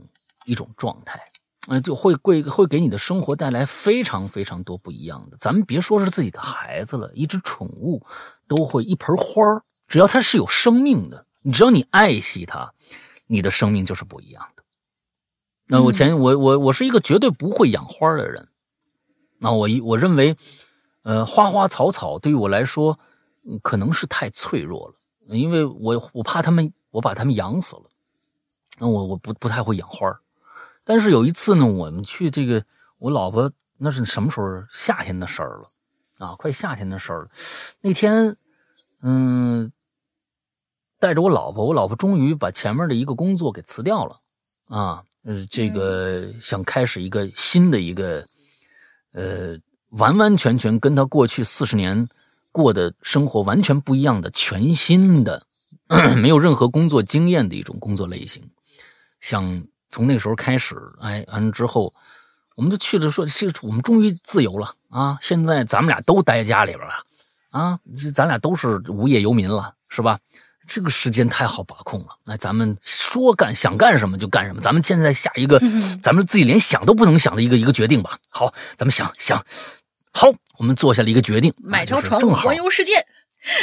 一种状态。嗯，就会会会给你的生活带来非常非常多不一样的。咱们别说是自己的孩子了，一只宠物都会一盆花只要它是有生命的，你只要你爱惜它，你的生命就是不一样的。那我前我我我是一个绝对不会养花的人，那我一我认为，呃，花花草草对于我来说可能是太脆弱了，因为我我怕他们我把他们养死了，那我我不不太会养花但是有一次呢，我们去这个，我老婆那是什么时候？夏天的事儿了，啊，快夏天的事儿了。那天，嗯，带着我老婆，我老婆终于把前面的一个工作给辞掉了，啊，呃，这个想开始一个新的一个，呃，完完全全跟她过去四十年过的生活完全不一样的全新的，没有任何工作经验的一种工作类型，想。从那个时候开始，哎，完了之后，我们就去了，说这我们终于自由了啊！现在咱们俩都待家里边了，啊，咱俩都是无业游民了，是吧？这个时间太好把控了，哎，咱们说干想干什么就干什么，咱们现在下一个，咱们自己连想都不能想的一个一个决定吧。好，咱们想想，好，我们做下了一个决定，买条船环游世界。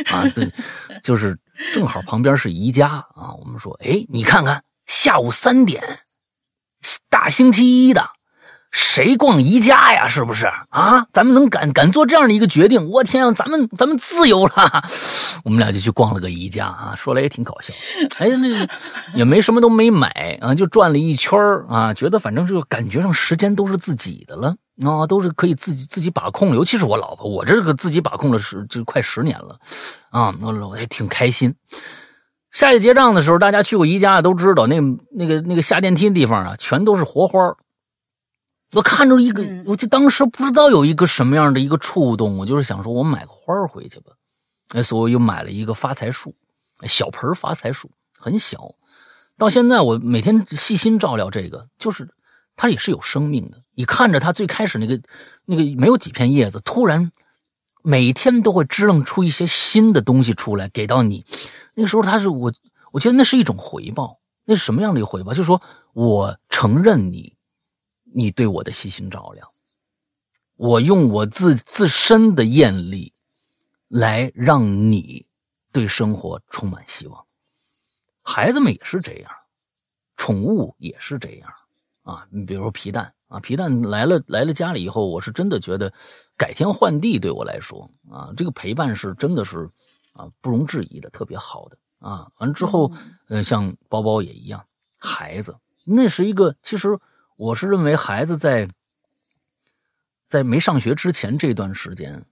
啊，对，就是正好旁边是宜家啊，我们说，哎，你看看，下午三点。大星期一的，谁逛宜家呀？是不是啊？咱们能敢敢做这样的一个决定？我天啊，咱们咱们自由了！我们俩就去逛了个宜家啊，说来也挺搞笑。哎呀，那个也没什么都没买啊，就转了一圈啊，觉得反正就感觉上时间都是自己的了啊，都是可以自己自己把控。尤其是我老婆，我这个自己把控了十就快十年了啊，我我也挺开心。下去结账的时候，大家去过宜家的都知道，那那个那个下电梯的地方啊，全都是活花我看着一个，我就当时不知道有一个什么样的一个触动，我就是想说，我买个花回去吧。哎，所以又买了一个发财树，小盆发财树，很小。到现在我每天细心照料这个，就是它也是有生命的。你看着它最开始那个那个没有几片叶子，突然每天都会支棱出一些新的东西出来给到你。那时候，他是我，我觉得那是一种回报。那是什么样的一个回报？就是说我承认你，你对我的悉心照料，我用我自自身的艳丽来让你对生活充满希望。孩子们也是这样，宠物也是这样啊。你比如说皮蛋。啊，皮蛋来了来了家里以后，我是真的觉得改天换地对我来说啊，这个陪伴是真的是啊不容置疑的，特别好的啊。完了之后，呃，像包包也一样，孩子那是一个，其实我是认为孩子在在没上学之前这段时间，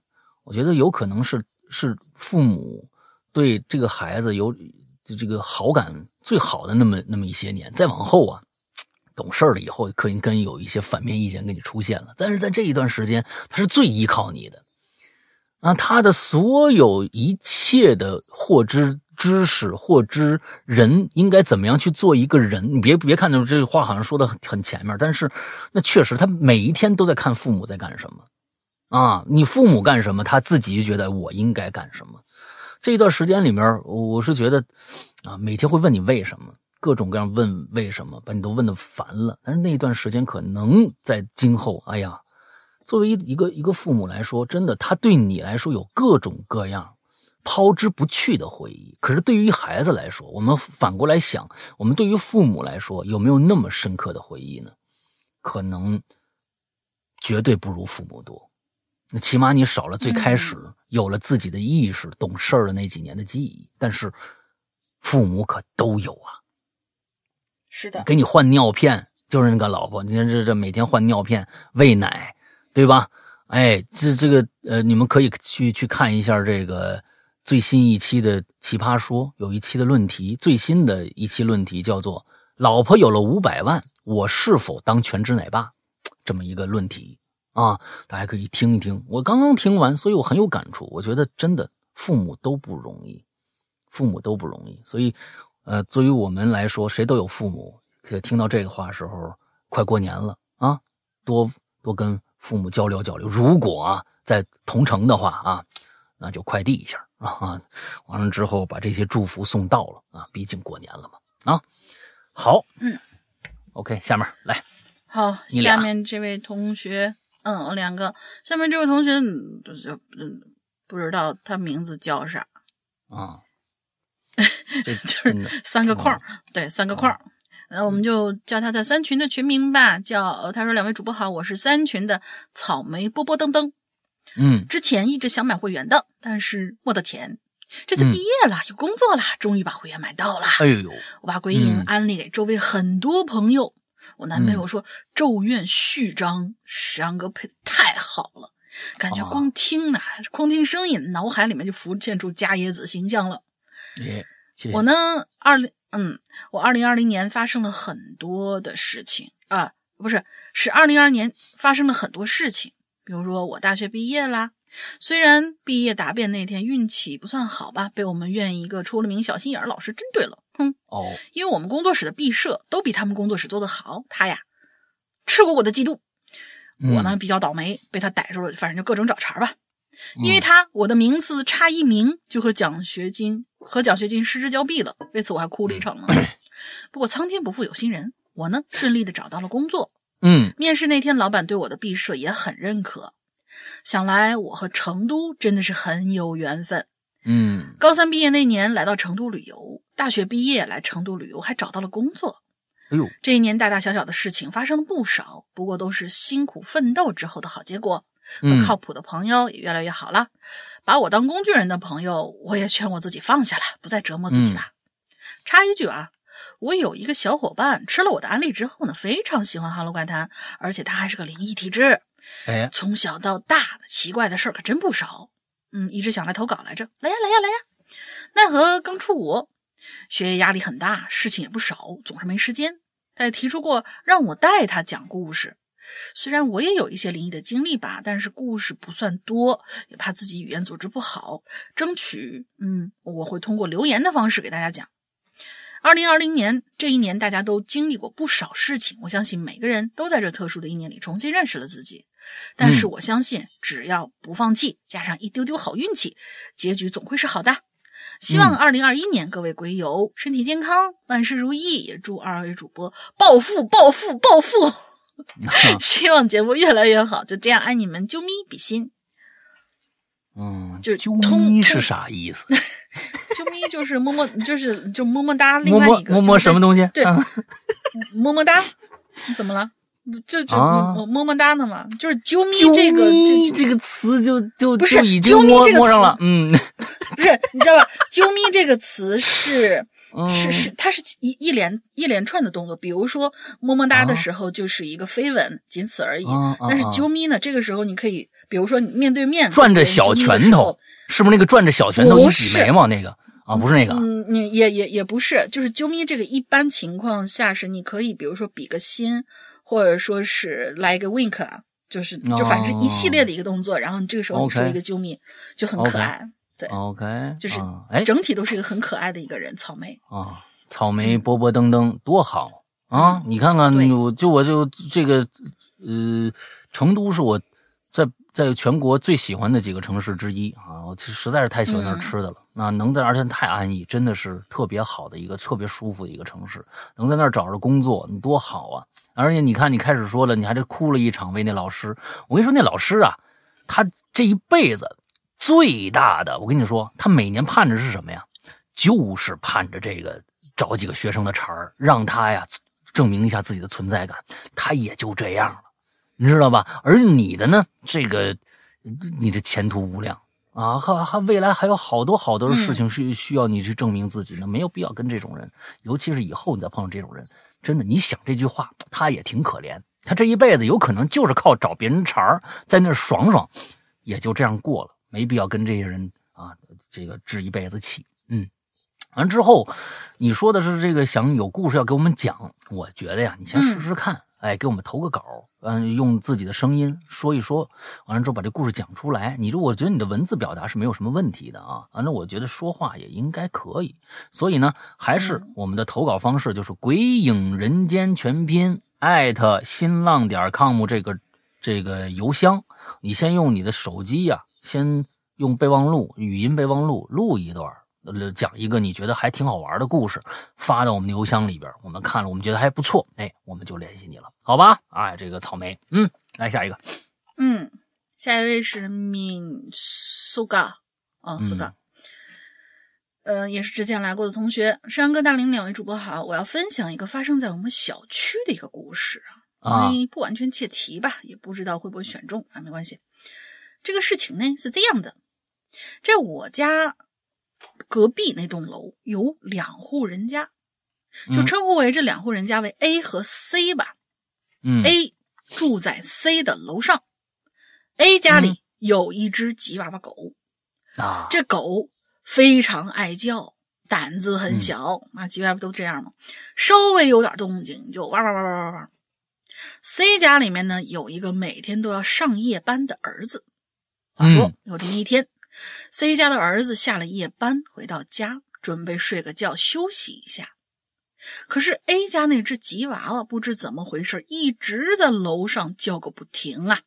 我觉得有可能是是父母对这个孩子有这个好感最好的那么那么一些年，再往后啊。懂事了以后，可能跟有一些反面意见跟你出现了。但是在这一段时间，他是最依靠你的啊！他的所有一切的获知知识、获知人应该怎么样去做一个人，你别别看到这话好像说的很很前面，但是那确实他每一天都在看父母在干什么啊！你父母干什么，他自己就觉得我应该干什么。这一段时间里面，我是觉得啊，每天会问你为什么。各种各样问为什么，把你都问的烦了。但是那段时间可能在今后，哎呀，作为一一个一个父母来说，真的他对你来说有各种各样抛之不去的回忆。可是对于孩子来说，我们反过来想，我们对于父母来说有没有那么深刻的回忆呢？可能绝对不如父母多。那起码你少了最开始有了自己的意识、懂事儿的那几年的记忆。但是父母可都有啊。是的，给你换尿片，就是那个老婆。你看这这每天换尿片、喂奶，对吧？哎，这这个呃，你们可以去去看一下这个最新一期的《奇葩说》，有一期的论题，最新的一期论题叫做“老婆有了五百万，我是否当全职奶爸”这么一个论题啊，大家可以听一听。我刚刚听完，所以我很有感触。我觉得真的父母都不容易，父母都不容易，所以。呃，作为我们来说，谁都有父母。听到这个话时候，快过年了啊，多多跟父母交流交流。如果啊在同城的话啊，那就快递一下啊。完了之后把这些祝福送到了啊，毕竟过年了嘛啊。好，嗯，OK，下面来。好，下面这位同学，嗯，我两个。下面这位同学，就是嗯，不知道他名字叫啥啊。就是三个框对，三个框那我们就叫他在三群的群名吧。叫他说：“两位主播好，我是三群的草莓波波噔噔。嗯，之前一直想买会员的，但是没得钱。这次毕业了，有工作了，终于把会员买到了。哎呦，我把鬼影安利给周围很多朋友。我男朋友说《咒怨》序章石阳哥配的太好了，感觉光听呢，光听声音，脑海里面就浮现出加野子形象了。”我呢，二零嗯，我二零二零年发生了很多的事情啊，不是，是二零二年发生了很多事情。比如说我大学毕业啦，虽然毕业答辩那天运气不算好吧，被我们院一个出了名小心眼老师针对了，哼哦，因为我们工作室的毕设都比他们工作室做得好，他呀吃过我的嫉妒，我呢比较倒霉，被他逮住了，反正就各种找茬吧。因为他我的名次差一名就和奖学金和奖学金失之交臂了，为此我还哭了一场呢。不过苍天不负有心人，我呢顺利的找到了工作。嗯，面试那天老板对我的毕设也很认可，想来我和成都真的是很有缘分。嗯，高三毕业那年来到成都旅游，大学毕业来成都旅游还找到了工作。哎呦，这一年大大小小的事情发生了不少，不过都是辛苦奋斗之后的好结果。和靠谱的朋友也越来越好了，把我当工具人的朋友，我也劝我自己放下了，不再折磨自己了。插一句啊，我有一个小伙伴吃了我的安利之后呢，非常喜欢《哈喽怪谈》，而且他还是个灵异体质。哎，从小到大的奇怪的事儿可真不少。嗯，一直想来投稿来着，来呀来呀来呀！奈何刚出国，学业压力很大，事情也不少，总是没时间。他也提出过让我带他讲故事。虽然我也有一些灵异的经历吧，但是故事不算多，也怕自己语言组织不好，争取嗯，我会通过留言的方式给大家讲。二零二零年这一年，大家都经历过不少事情，我相信每个人都在这特殊的一年里重新认识了自己，但是我相信，只要不放弃，加上一丢丢好运气，结局总会是好的。希望二零二一年各位鬼友身体健康，万事如意。也祝二位主播暴富、暴富、暴富！希望节目越来越好。就这样，爱你们，啾咪比心。嗯，就是啾咪是啥意思？啾咪就是么么，就是就么么哒。另外一个么么么什么东西？对嗯么么哒，你怎么了？就就啊么么么哒呢嘛，就是啾咪这个这这个词就就不是就已经啾咪这个摸摸上词了，嗯不是你知道吧？啾咪这个词是嗯是是，它是一一连一连串的动作，比如说么么哒的啊。时候就是一个飞吻，仅此而已。但是啊啾咪呢，这个时候你可以，比如说你面对面转着小拳头，是不是那个转着小拳头一挤眉毛那个啊？不是那个嗯，你也也也不是，就是啾咪这个一般情况下是你可以，比如说比个心，或者说是来一个 wink，啊，就是就反正是一系列的一个动作，然后你这个时候你说一个啾咪就很可爱，对，OK，就是啊哎整体都是一个很可爱的一个人，草莓。啊，草莓波波登登多好啊！你看看，我就我就这个呃，成都是我在在全国最喜欢的几个城市之一啊！我其实实在是太喜欢那吃的了。那能在而且太安逸，真的是特别好的一个特别舒服的一个城市。能在那儿找着工作，你多好啊！而且你看，你开始说了，你还这哭了一场为那老师。我跟你说，那老师啊，他这一辈子最大的，我跟你说，他每年盼着是什么呀？就是盼着这个找几个学生的茬儿，让他呀证明一下自己的存在感。他也就这样了，你知道吧？而你的呢，这个你的前途无量啊，还还未来还有好多好多的事情是需要你去证明自己的，没有必要跟这种人，尤其是以后你再碰到这种人，真的，你想这句话，他也挺可怜，他这一辈子有可能就是靠找别人茬儿在那儿爽爽，也就这样过了，没必要跟这些人啊，这个置一辈子气，嗯。完之后，你说的是这个想有故事要给我们讲，我觉得呀，你先试试看，哎，给我们投个稿，嗯，用自己的声音说一说，完了之后把这故事讲出来。你如果觉得你的文字表达是没有什么问题的啊，反正我觉得说话也应该可以。所以呢，还是我们的投稿方式就是“鬼影人间”全拼艾特新浪点 com 这个这个邮箱，你先用你的手机呀、先用备忘录语音备忘录录一段。呃，讲一个你觉得还挺好玩的故事，发到我们的邮箱里边，我们看了，我们觉得还不错，哎，我们就联系你了，好吧？哎，这个草莓，嗯，来下一个，嗯，下一位是敏苏嘎，啊，苏嘎。呃，也是之前来过的同学，山哥、大林两位主播好，我要分享一个发生在我们小区的一个故事啊，啊因为不完全切题吧，也不知道会不会选中啊，没关系。这个事情呢是这样的，在我家隔壁那栋楼有两户人家，就嗯称呼为这两户人家为 A 和 C 吧。嗯 A 住在 C 的楼上，A 家嗯里有一只吉娃娃狗，啊，这狗非常爱叫，胆子很嗯小，啊，吉娃娃不都这样吗？稍微有点动静就哇哇哇哇哇哇。C 家里面呢有一个每天都要上夜班的儿子。话说嗯有这么一天，C 家的儿子下了夜班回到家，准备睡个觉休息一下。可是 A 家那只吉娃娃不知怎么回事，一直在楼上叫个不停啊。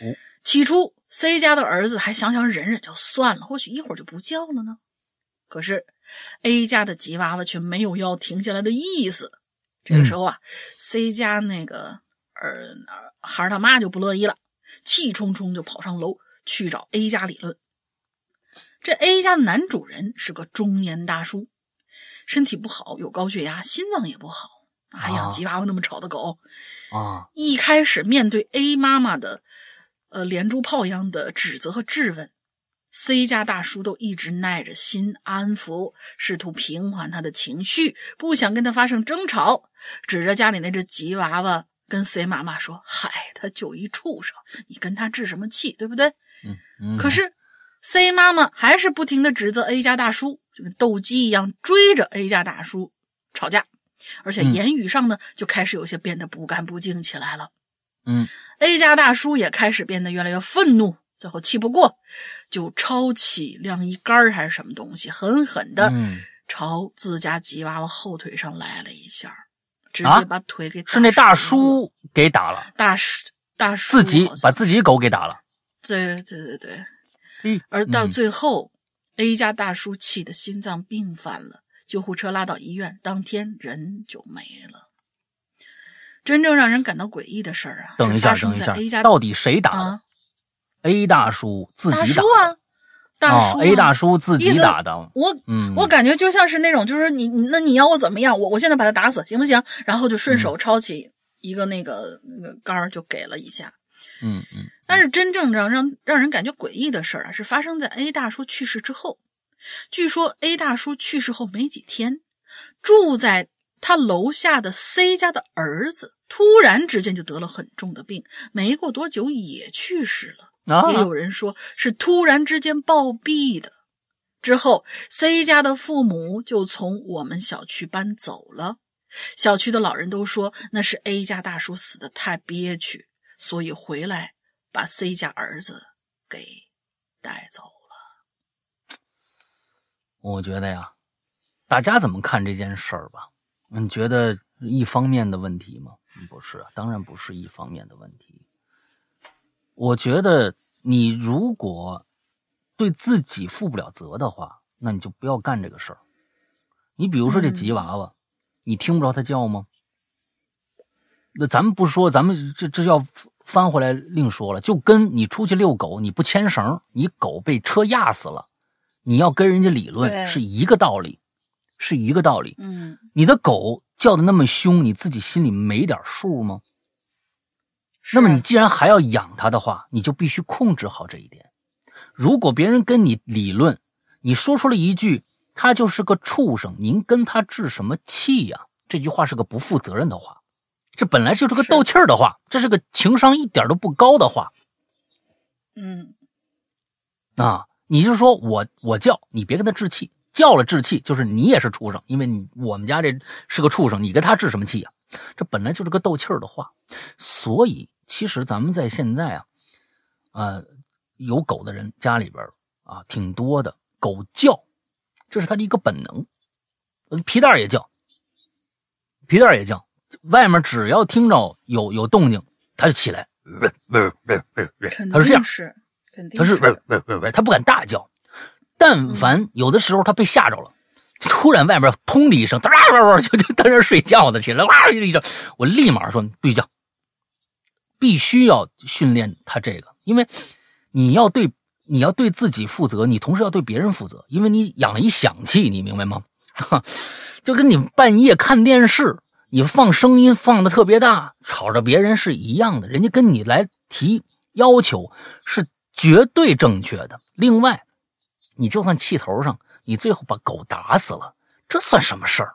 哦起初 C 家的儿子还想想忍忍就算了，或许一会儿就不叫了呢。可是 A 家的吉娃娃却没有要停下来的意思。这个时候啊、c 家那个儿儿孩儿他妈就不乐意了，气冲冲就跑上楼去找 A 家理论。这 A 家的男主人是个中年大叔，身体不好，有高血压，心脏也不好，还养啊吉娃娃那么吵的狗。啊，一开始面对 A 妈妈的，呃连珠炮一样的指责和质问，C 家大叔都一直耐着心安抚，试图平缓他的情绪，不想跟他发生争吵，指着家里那只吉娃娃跟 C 妈妈说：“嗨，他就一畜生，你跟他置什么气，对不对？”嗯嗯，可是 C 妈妈还是不停的指责 A 家大叔，就跟斗鸡一样追着 A 家大叔吵架，而且嗯言语上呢、就开始有些变得不干不净起来了。嗯 A 家大叔也开始变得越来越愤怒，最后气不过，就抄起晾衣杆儿还是什么东西，狠狠的嗯朝自家吉娃娃后腿上来了一下，直啊接把腿给打是那大叔给打了大叔大叔自己把自己狗给打了。对对对对，嘿而到嗯最后、a 家大叔气得心脏病犯了，救护车拉到医院，当天人就没了。真正让人感到诡异的事儿啊，等一下，等一下 A 家，到底谁打的啊？A 大叔自己打大叔的。啊，大叔、，A 大叔自己打的。我嗯，我感觉就像是那种，就是你你那你要我怎么样？我我现在把他打死行不行？然后就顺嗯手抄起一个那个那个杆儿就给了一下。嗯嗯，但是真正让让让人感觉诡异的事儿啊，是发生在 A 大叔去世之后。据说 A 大叔去世后没几天，住在他楼下的 C 家的儿子突然之间就得了很重的病，没过多久也去世了。啊也有人说是突然之间暴毙的。之后，C 家的父母就从我们小区搬走了。小区的老人都说那是 A 家大叔死的太憋屈，所以回来把 C 家儿子给带走了。我觉得呀，大家怎么看这件事儿吧？你觉得一方面的问题吗？不是，当然不是一方面的问题。我觉得你如果对自己负不了责的话，那你就不要干这个事儿。你比如说这吉娃娃，你听不着它叫吗？那咱们不说，咱们这这要翻回来另说了。就跟你出去遛狗，你不牵绳，你狗被车压死了，你要跟人家理论是一个道理，是一个道理。嗯，你的狗叫的那么凶，你自己心里没点数吗？那么你既然还要养它的话，你就必须控制好这一点。如果别人跟你理论，你说出了一句“他就是个畜生”，您跟他置什么气呀、这句话是个不负责任的话，这本来就是个斗气儿的话，这是个情商一点都不高的话嗯，啊！你就说我我叫你别跟他置气，叫了置气就是你也是畜生，因为你我们家这是个畜生，你跟他置什么气呀、这本来就是个斗气儿的话，所以其实咱们在现在啊，呃，有狗的人家里边啊挺多的，狗叫，这是它的一个本能。呃皮蛋也叫，皮蛋也叫，外面只要听着有有动静，它就起来，喂喂喂喂喂，它是这样定，是，它是喂喂喂喂，它不敢大叫。但凡有的时候它被吓着了，突然外面通的一声，哒哇哇就就在那睡觉的起来，哇一声，我立马说不许叫，必须要训练它这个，因为你要对你要对自己负责，你同时要对别人负责，因为你养一响器，你明白吗？就跟你半夜看电视，你放声音放的特别大，吵着别人是一样的，人家跟你来提要求是绝对正确的。另外，你就算气头上，你最后把狗打死了，这算什么事儿？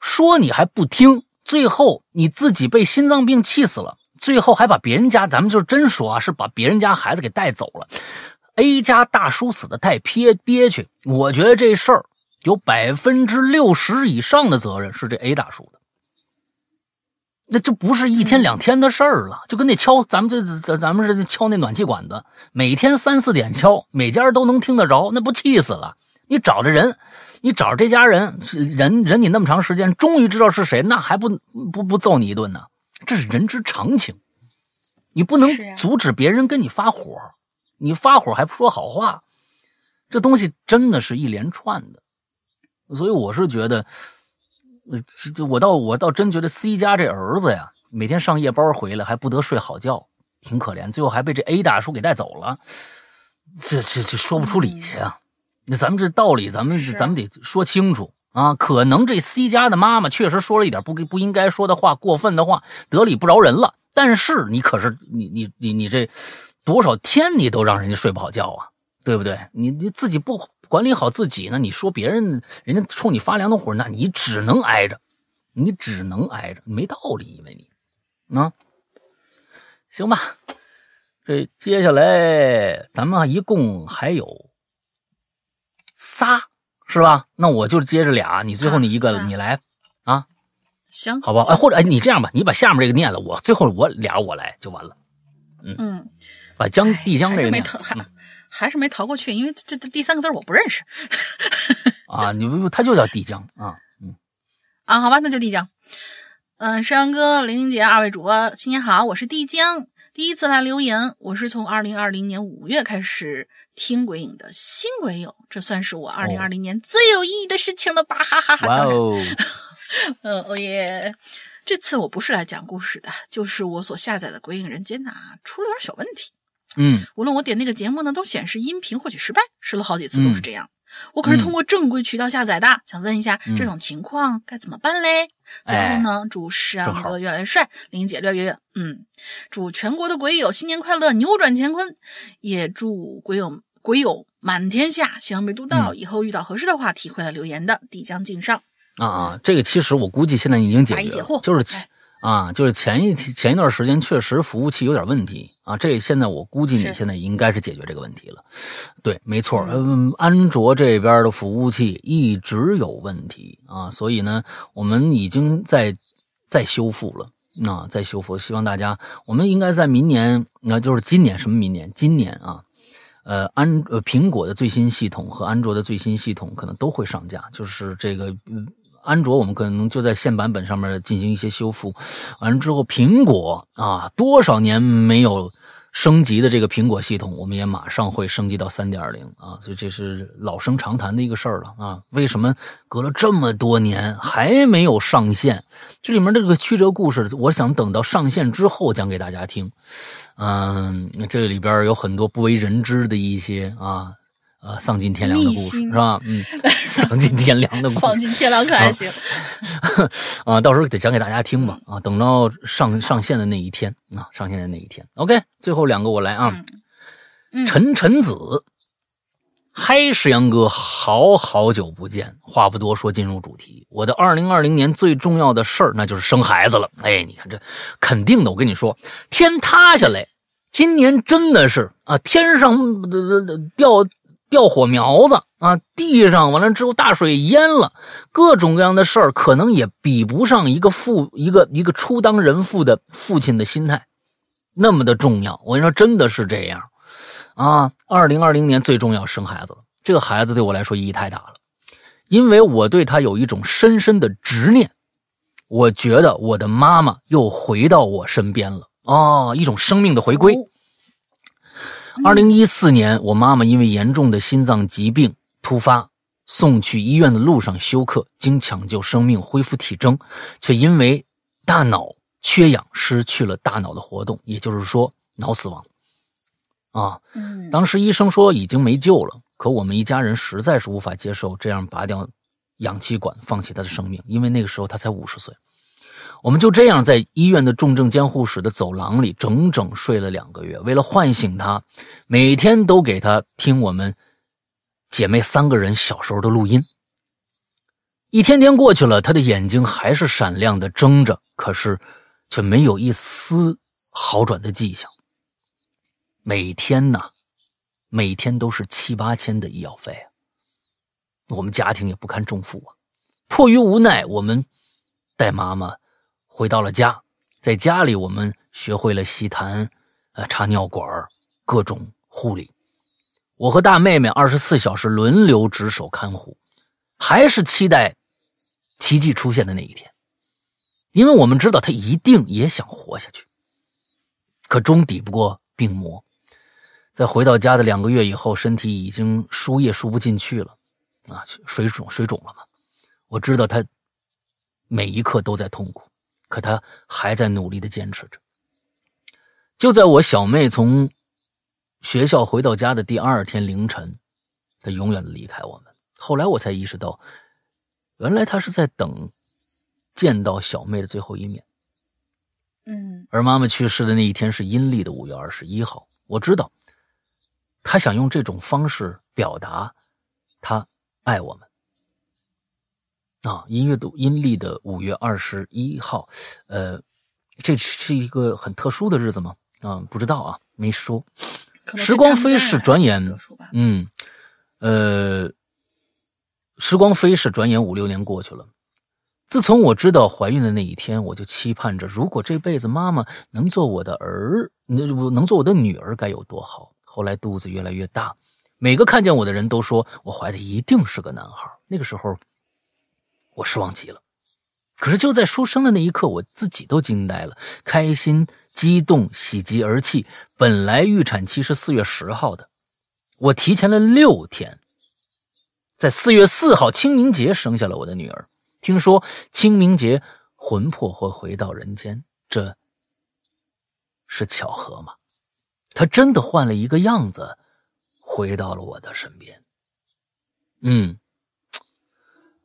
说你还不听，最后你自己被心脏病气死了，最后还把别人家，咱们就真说啊，是把别人家孩子给带走了。A 家大叔死的太憋憋屈，我觉得这事儿有百分之六十以上的责任是这 A 大叔的。那这不是一天两天的事儿了，就跟那敲咱们这咱咱们是敲那暖气管子，每天三四点敲，每家都能听得着，那不气死了？你找着人，你找着这家人，人忍你那么长时间，终于知道是谁，那还不不不揍你一顿呢？这是人之常情，你不能阻止别人跟你发火，你发火还不说好话，这东西真的是一连串的，所以我是觉得，呃，这这我倒我倒真觉得 C 家这儿子呀，每天上夜班回来还不得睡好觉，挺可怜，最后还被这 A 大叔给带走了，这这这说不出理去啊！那咱们这道理，咱们咱们得说清楚啊。可能这 C 家的妈妈确实说了一点不不应该说的话，过分的话，得理不饶人了。但是你可是你你你你这多少天你都让人家睡不好觉啊，对不对？你你自己不管理好自己呢，你说别人人家冲你发凉的火，那你只能挨着，你只能挨着，没道理，因为你啊，行吧。这接下来咱们一共还有仨，是吧？那我就接着俩，你最后你一个，啊你来啊，行，好不好？哎，或者哎，你这样吧，你把下面这个念了，我最后我俩我来就完了，嗯嗯，把江哎递江这个念还是没逃，还嗯还是没逃过去，因为这这第三个字我不认识啊，你不他就叫递江啊，嗯啊。好吧，那就递江。嗯，山羊哥、玲玲姐，二位主播新年好，我是帝江，第一次来留言，我是从二零二零年五月开始听鬼影的新鬼友，这算是我二零二零年最有意义的事情了吧，哈哈哈！哇哦，嗯，哦耶，这次我不是来讲故事的，就是我所下载的鬼影人间呐出了点小问题，嗯，无论我点那个节目呢，都显示音频获取失败，试了好几次都是这样。我可是通过正规渠道下载的，想问一下这种情况该怎么办嘞？最后呢，祝石阳哥越来越帅，林姐越来越远。嗯，祝全国的鬼友新年快乐，扭转乾坤，也祝鬼友鬼友满天下。希望被读到，以后遇到合适的话题会来留言的。递将敬上啊啊！这个其实我估计现在已经解决了，就是。啊，就是前一前一段时间确实服务器有点问题啊，这现在我估计你现在应该是解决这个问题了。对，没错，嗯，安卓这边的服务器一直有问题啊，所以呢，我们已经在在修复了，啊，在修复，希望大家，我们应该在明年，那就是今年什么明年？今年啊，呃，安呃苹果的最新系统和安卓的最新系统可能都会上架，就是这个嗯。安卓我们可能就在现版本上面进行一些修复，完了之后，苹果啊，多少年没有升级的这个苹果系统，我们也马上会升级到三点零啊，所以这是老生常谈的一个事儿了啊。为什么隔了这么多年还没有上线？这里面这个曲折故事，我想等到上线之后讲给大家听。嗯，这里边有很多不为人知的一些啊。啊，丧尽天良的故事是吧？嗯，丧尽天良的故事，丧尽天良可还行 啊？到时候得讲给大家听吧。啊，等到上上线的那一天啊，上线的那一天。OK，最后两个我来啊。陈陈子，嗨，石阳哥，好好久不见。话不多说，进入主题。我的二零二零年最重要的事儿，那就是生孩子了。哎，你看这肯定的，我跟你说，天塌下来，今年真的是啊，天上掉。掉火苗子啊！地上完了之后，大水淹了，各种各样的事儿，可能也比不上一个父一个一个初当人父的父亲的心态那么的重要。我跟你说，真的是这样啊！二零二零年最重要生孩子了，这个孩子对我来说意义太大了，因为我对他有一种深深的执念。我觉得我的妈妈又回到我身边了啊，一种生命的回归。二零一四年，我妈妈因为严重的心脏疾病突发，送去医院的路上休克，经抢救生命恢复体征，却因为大脑缺氧失去了大脑的活动，也就是说脑死亡。啊，当时医生说已经没救了，可我们一家人实在是无法接受这样拔掉氧气管，放弃他的生命，因为那个时候他才五十岁。我们就这样在医院的重症监护室的走廊里整整睡了两个月。为了唤醒他，每天都给他听我们姐妹三个人小时候的录音。一天天过去了，他的眼睛还是闪亮的睁着，可是却没有一丝好转的迹象。每天呢，每天都是七八千的医药费啊！我们家庭也不堪重负啊！迫于无奈，我们带妈妈。回到了家，在家里我们学会了吸痰，呃，插尿管各种护理。我和大妹妹二十四小时轮流值守看护，还是期待奇迹出现的那一天，因为我们知道她一定也想活下去，可终抵不过病魔。在回到家的两个月以后，身体已经输液输不进去了，啊，水肿水肿了嘛。我知道她每一刻都在痛苦。可他还在努力的坚持着。就在我小妹从学校回到家的第二天凌晨，他永远的离开我们。后来我才意识到，原来他是在等见到小妹的最后一面。嗯。而妈妈去世的那一天是阴历的五月二十一号。我知道，他想用这种方式表达他爱我们。啊，音乐的阴历的五月二十一号，呃，这是一个很特殊的日子吗？啊，不知道啊，没说。时光飞逝，转眼，嗯，呃，时光飞逝，转眼五六年过去了。自从我知道怀孕的那一天，我就期盼着，如果这辈子妈妈能做我的儿，能能做我的女儿，该有多好。后来肚子越来越大，每个看见我的人都说我怀的一定是个男孩。那个时候。我失望极了，可是就在说生的那一刻，我自己都惊呆了，开心、激动、喜极而泣。本来预产期是四月十号的，我提前了六天，在四月四号清明节生下了我的女儿。听说清明节魂魄会回到人间，这是巧合吗？她真的换了一个样子，回到了我的身边。嗯，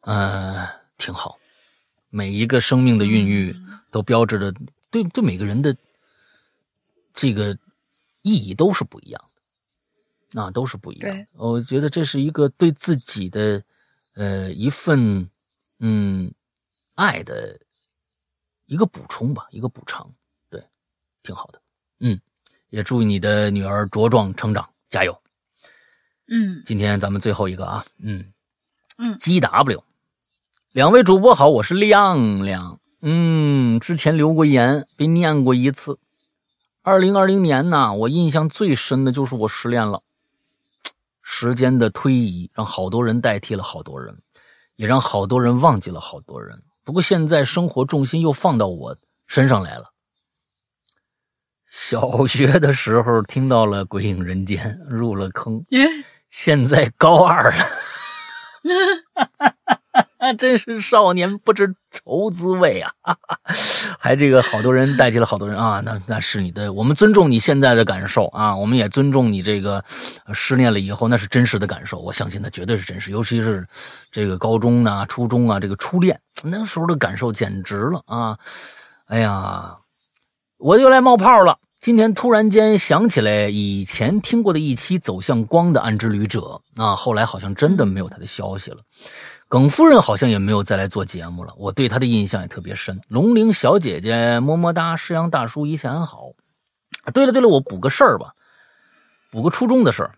呃，挺好。每一个生命的孕育，都标志着对对每个人的这个意义都是不一样的，啊，都是不一样。我觉得这是一个对自己的呃一份嗯爱的一个补充吧，一个补偿，对，挺好的。嗯，也祝你的女儿茁壮成长，加油。嗯，今天咱们最后一个啊，嗯嗯，G W。两位主播好，我是亮亮。嗯，之前留过言，被念过一次。二零二零年呢，我印象最深的就是我失恋了。时间的推移，让好多人代替了好多人，也让好多人忘记了好多人。不过现在生活重心又放到我身上来了。小学的时候听到了《鬼影人间》，入了坑。现在高二了。那真是少年不知愁滋味啊！还这个好多人代替了好多人啊，那那是你的，我们尊重你现在的感受啊，我们也尊重你这个失恋了以后那是真实的感受，我相信那绝对是真实，尤其是这个高中啊、初中啊，这个初恋那时候的感受简直了啊！哎呀，我又来冒泡了。今天突然间想起来以前听过的一期《走向光》的暗之旅者啊，后来好像真的没有他的消息了。耿夫人好像也没有再来做节目了，我对她的印象也特别深。龙玲小姐姐么么哒，师阳大叔一切安好。对了对了，我补个事儿吧，补个初中的事儿。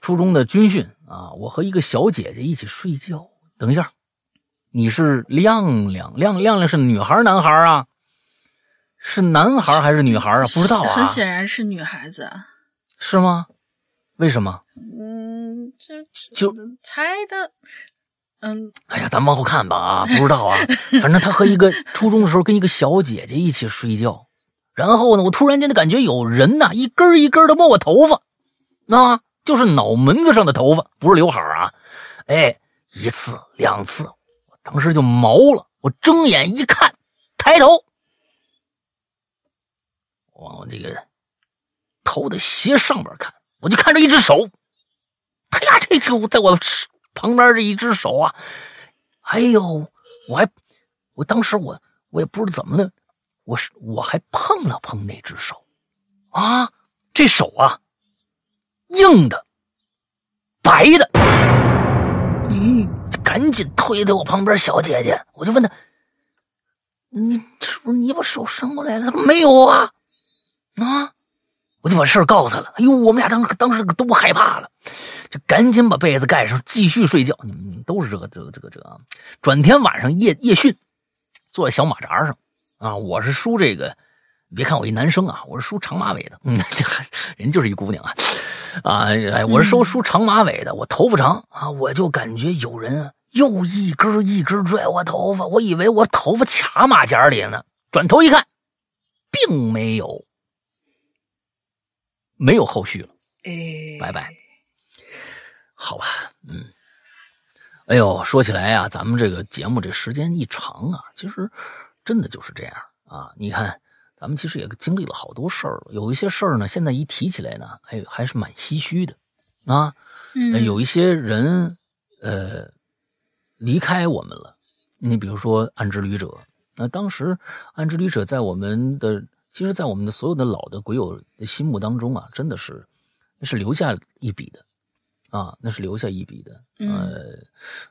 初中的军训啊，我和一个小姐姐一起睡觉。等一下，你是亮亮亮亮亮是女孩男孩啊？是男孩还是女孩啊？不知道啊。很显然是女孩子。是吗？为什么？嗯，这就猜的。嗯，哎呀，咱们往后看吧啊，不知道啊，反正他和一个初中的时候跟一个小姐姐一起睡觉，然后呢，我突然间就感觉有人呐一根一根的摸我头发，那就是脑门子上的头发，不是刘海啊，哎，一次两次，我当时就毛了，我睁眼一看，抬头往这个头的斜上边看，我就看着一只手，哎呀，这就在我。旁边这一只手啊，哎呦，我还，我当时我我也不知道怎么的，我是我还碰了碰那只手，啊，这手啊，硬的，白的，嗯，赶紧推推我旁边小姐姐，我就问她，你是不是你把手伸过来了？她说没有啊，啊。我就把事儿告诉他了。哎呦，我们俩当时当时都害怕了，就赶紧把被子盖上，继续睡觉。你们都是这个这个这个这个。转天晚上夜夜训，坐在小马扎上啊，我是梳这个，别看我一男生啊，我是梳长马尾的。嗯，这人就是一姑娘啊啊！哎，我是梳梳长马尾的，我头发长啊，我就感觉有人又一根一根拽我头发，我以为我头发卡马甲里呢，转头一看，并没有。没有后续了，哎，拜拜。好吧，嗯，哎呦，说起来呀，咱们这个节目这时间一长啊，其实真的就是这样啊。你看，咱们其实也经历了好多事儿，有一些事儿呢，现在一提起来呢，哎，还是蛮唏嘘的啊。嗯，有一些人呃离开我们了，你比如说暗之旅者，那当时暗之旅者在我们的。其实，在我们的所有的老的鬼友的心目当中啊，真的是，那是留下一笔的，啊，那是留下一笔的。呃，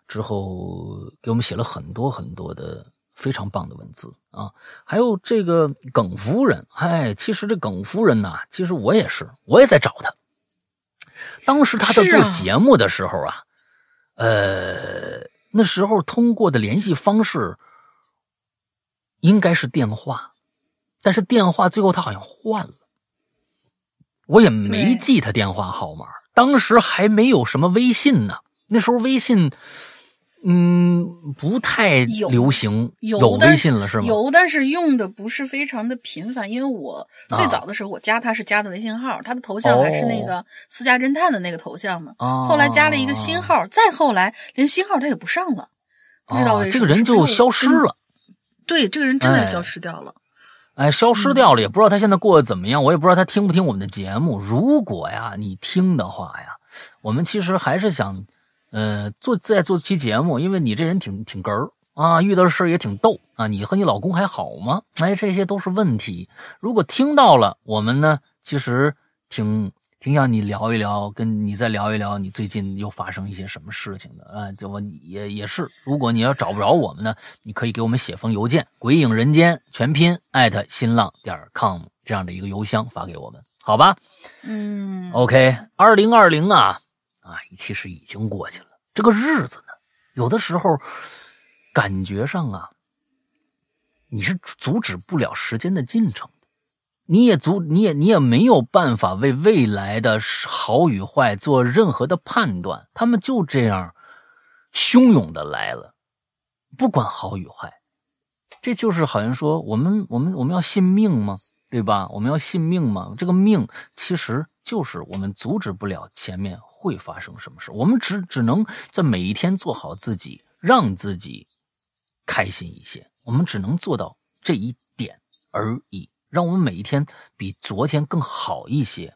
之后给我们写了很多很多的非常棒的文字啊。还有这个耿夫人，哎，其实这耿夫人呐，其实我也是，我也在找她。当时她在做节目的时候啊，呃，那时候通过的联系方式应该是电话。但是电话最后他好像换了，我也没记他电话号码。当时还没有什么微信呢，那时候微信嗯，不太流行，有微信了是吗？有，但是用的不是非常的频繁。因为我最早的时候，我加他是加的微信号，他的头像还是那个私家侦探的那个头像呢。后来加了一个新号，再后来连新号他也不上了，不知道为什么这个人就消失了。对，这个人真的消失掉了。哎，消失掉了，也不知道他现在过得怎么样。我也不知道他听不听我们的节目。如果呀，你听的话呀，我们其实还是想。呃，做再做期节目，因为你这人挺挺哏儿啊，遇到的事也挺逗啊。你和你老公还好吗？哎，这些都是问题。如果听到了，我们呢，其实挺挺想你聊一聊，跟你再聊一聊，你最近又发生一些什么事情的啊？就我也也是，如果你要找不着我们呢，你可以给我们写封邮件，鬼影人间全拼艾特新浪点 com 这样的一个邮箱发给我们，好吧？嗯，OK，二零二零啊。啊，其实已经过去了。这个日子呢，有的时候感觉上啊，你是阻止不了时间的进程的，你也阻，你也你也没有办法为未来的好与坏做任何的判断。他们就这样汹涌的来了，不管好与坏。这就是好像说，我们我们我们要信命吗？对吧？我们要信命吗？这个命其实就是我们阻止不了前面。会发生什么事？我们只只能在每一天做好自己，让自己开心一些。我们只能做到这一点而已，让我们每一天比昨天更好一些，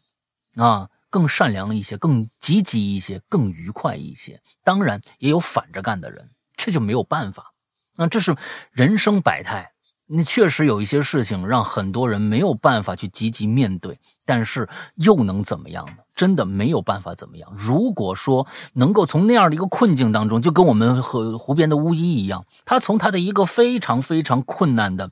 啊，更善良一些，更积极一些，更愉快一些。当然，也有反着干的人，这就没有办法。那这是人生百态。那确实有一些事情让很多人没有办法去积极面对，但是又能怎么样呢？真的没有办法怎么样。如果说能够从那样的一个困境当中，就跟我们和湖边的巫医一样，他从他的一个非常非常困难的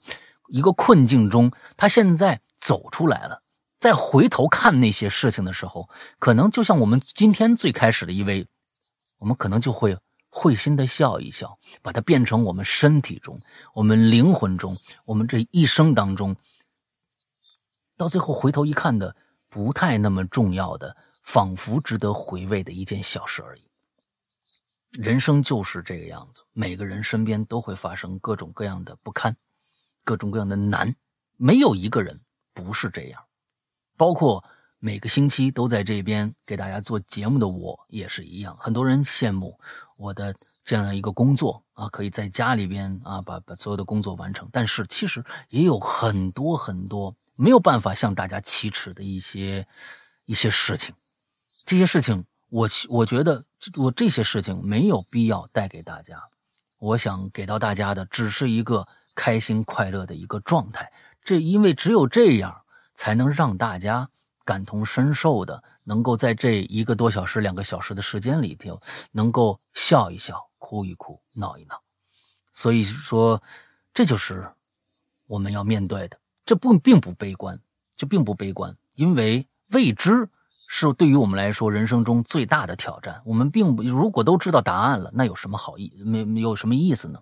一个困境中，他现在走出来了，再回头看那些事情的时候，可能就像我们今天最开始的一位，我们可能就会。会心的笑一笑，把它变成我们身体中、我们灵魂中、我们这一生当中，到最后回头一看的不太那么重要的，仿佛值得回味的一件小事而已。人生就是这个样子，每个人身边都会发生各种各样的不堪，各种各样的难，没有一个人不是这样，包括。每个星期都在这边给大家做节目的我也是一样，很多人羡慕我的这样一个工作啊，可以在家里边啊把把所有的工作完成。但是其实也有很多很多没有办法向大家启齿的一些一些事情，这些事情我我觉得我这些事情没有必要带给大家，我想给到大家的只是一个开心快乐的一个状态。这因为只有这样才能让大家。感同身受的，能够在这一个多小时、两个小时的时间里头，能够笑一笑、哭一哭、闹一闹。所以说，这就是我们要面对的。这不并不悲观，这并不悲观，因为未知是对于我们来说人生中最大的挑战。我们并不如果都知道答案了，那有什么好意没有什么意思呢？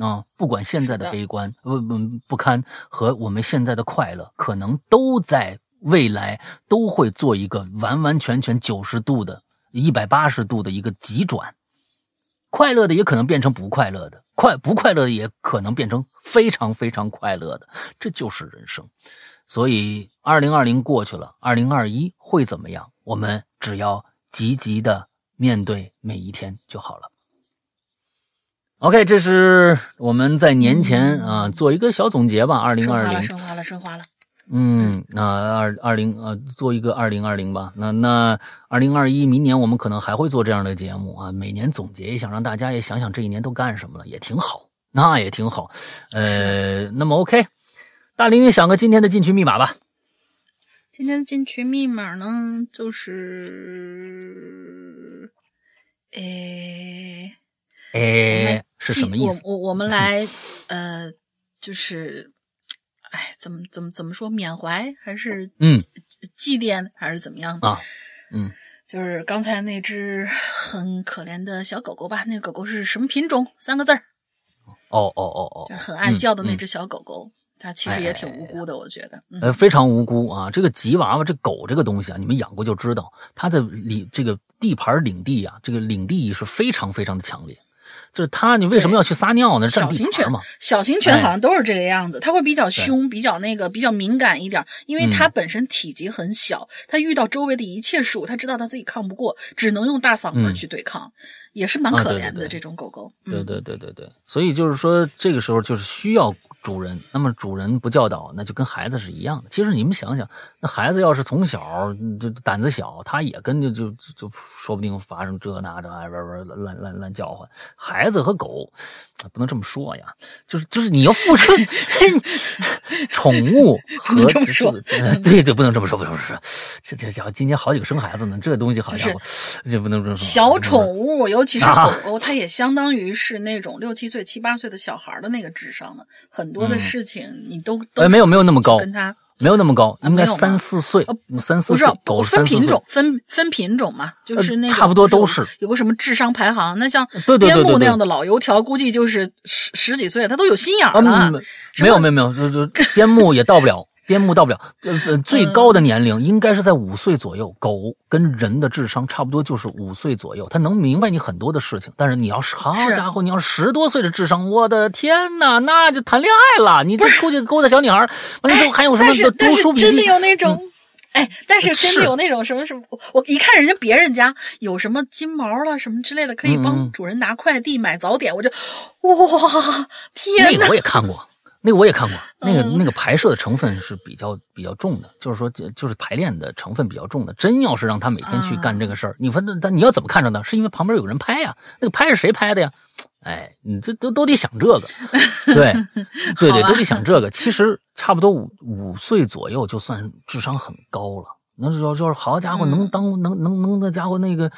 啊，不管现在的悲观、不不不堪和我们现在的快乐，可能都在。未来都会做一个完完全全九十度的、一百八十度的一个急转，快乐的也可能变成不快乐的，快不快乐的也可能变成非常非常快乐的，这就是人生。所以，二零二零过去了，二零二一会怎么样？我们只要积极的面对每一天就好了。OK，这是我们在年前啊做一个小总结吧。二零二零升华了，升华了。嗯，那二二零呃，做一个二零二零吧。那那二零二一，明年我们可能还会做这样的节目啊。每年总结一下，让大家也想想这一年都干什么了，也挺好。那也挺好。呃，那么 OK，大林，你想个今天的进群密码吧。今天的进群密码呢，就是诶诶，是什么意思？我我我们来呃，就是。哎，怎么怎么怎么说？缅怀还是嗯祭奠还是怎么样的啊？嗯，就是刚才那只很可怜的小狗狗吧？那个狗狗是什么品种？三个字儿。哦哦哦哦，就是很爱叫的那只小狗狗，它其实也挺无辜的，我觉得。呃，非常无辜啊！这个吉娃娃，这狗这个东西啊，你们养过就知道，它的领这个地盘领地啊，这个领地意识非常非常的强烈。就是它，你为什么要去撒尿呢？小型犬嘛，小型犬好像都是这个样子，它会比较凶，比较那个，比较敏感一点，因为它本身体积很小，它遇到周围的一切事物，它知道它自己抗不过，只能用大嗓门去对抗。也是蛮可怜的这种狗狗，对对对对对，所以就是说这个时候就是需要主人，那么主人不教导，那就跟孩子是一样的。其实你们想想，那孩子要是从小就胆子小，他也跟就就就说不定发生这那的，玩玩乱乱乱叫唤。孩子和狗不能这么说呀，就是 就是你要付出宠物和这么说，对对，不能这么说，不能这么说。这这家伙今年好几个生孩子呢，这东西好家伙，这不能这么说。小宠物。尤其是狗狗，它也相当于是那种六七岁、七八岁的小孩的那个智商了。很多的事情你都都没有没有那么高，跟他没有那么高，应该三四岁，三四岁。狗分品种，分分品种嘛，就是那差不多都是有个什么智商排行。那像边牧那样的老油条，估计就是十十几岁，他都有心眼了。没有没有没有，就就边牧也到不了。边牧到不了，呃呃，最高的年龄应该是在五岁左右。狗跟人的智商差不多，就是五岁左右，它能明白你很多的事情。但是你要是好家伙，你要是十多岁的智商，我的天哪，那就谈恋爱了。你这出去勾搭小女孩，完了之后还有什么读书笔记？真的有那种，哎，但是真的有那种什么什么，我一看人家别人家有什么金毛了什么之类的，可以帮主人拿快递、买早点，我就哇，天哪！那个我也看过。那个我也看过，那个那个拍摄的成分是比较比较重的，就是说就是排练的成分比较重的。真要是让他每天去干这个事儿，你说那但你要怎么看着呢？是因为旁边有人拍呀？那个拍是谁拍的呀？哎，你这都都得想这个，对 对对，都得想这个。其实差不多五五岁左右就算智商很高了，那要就是好家伙能当能能能那家伙那个。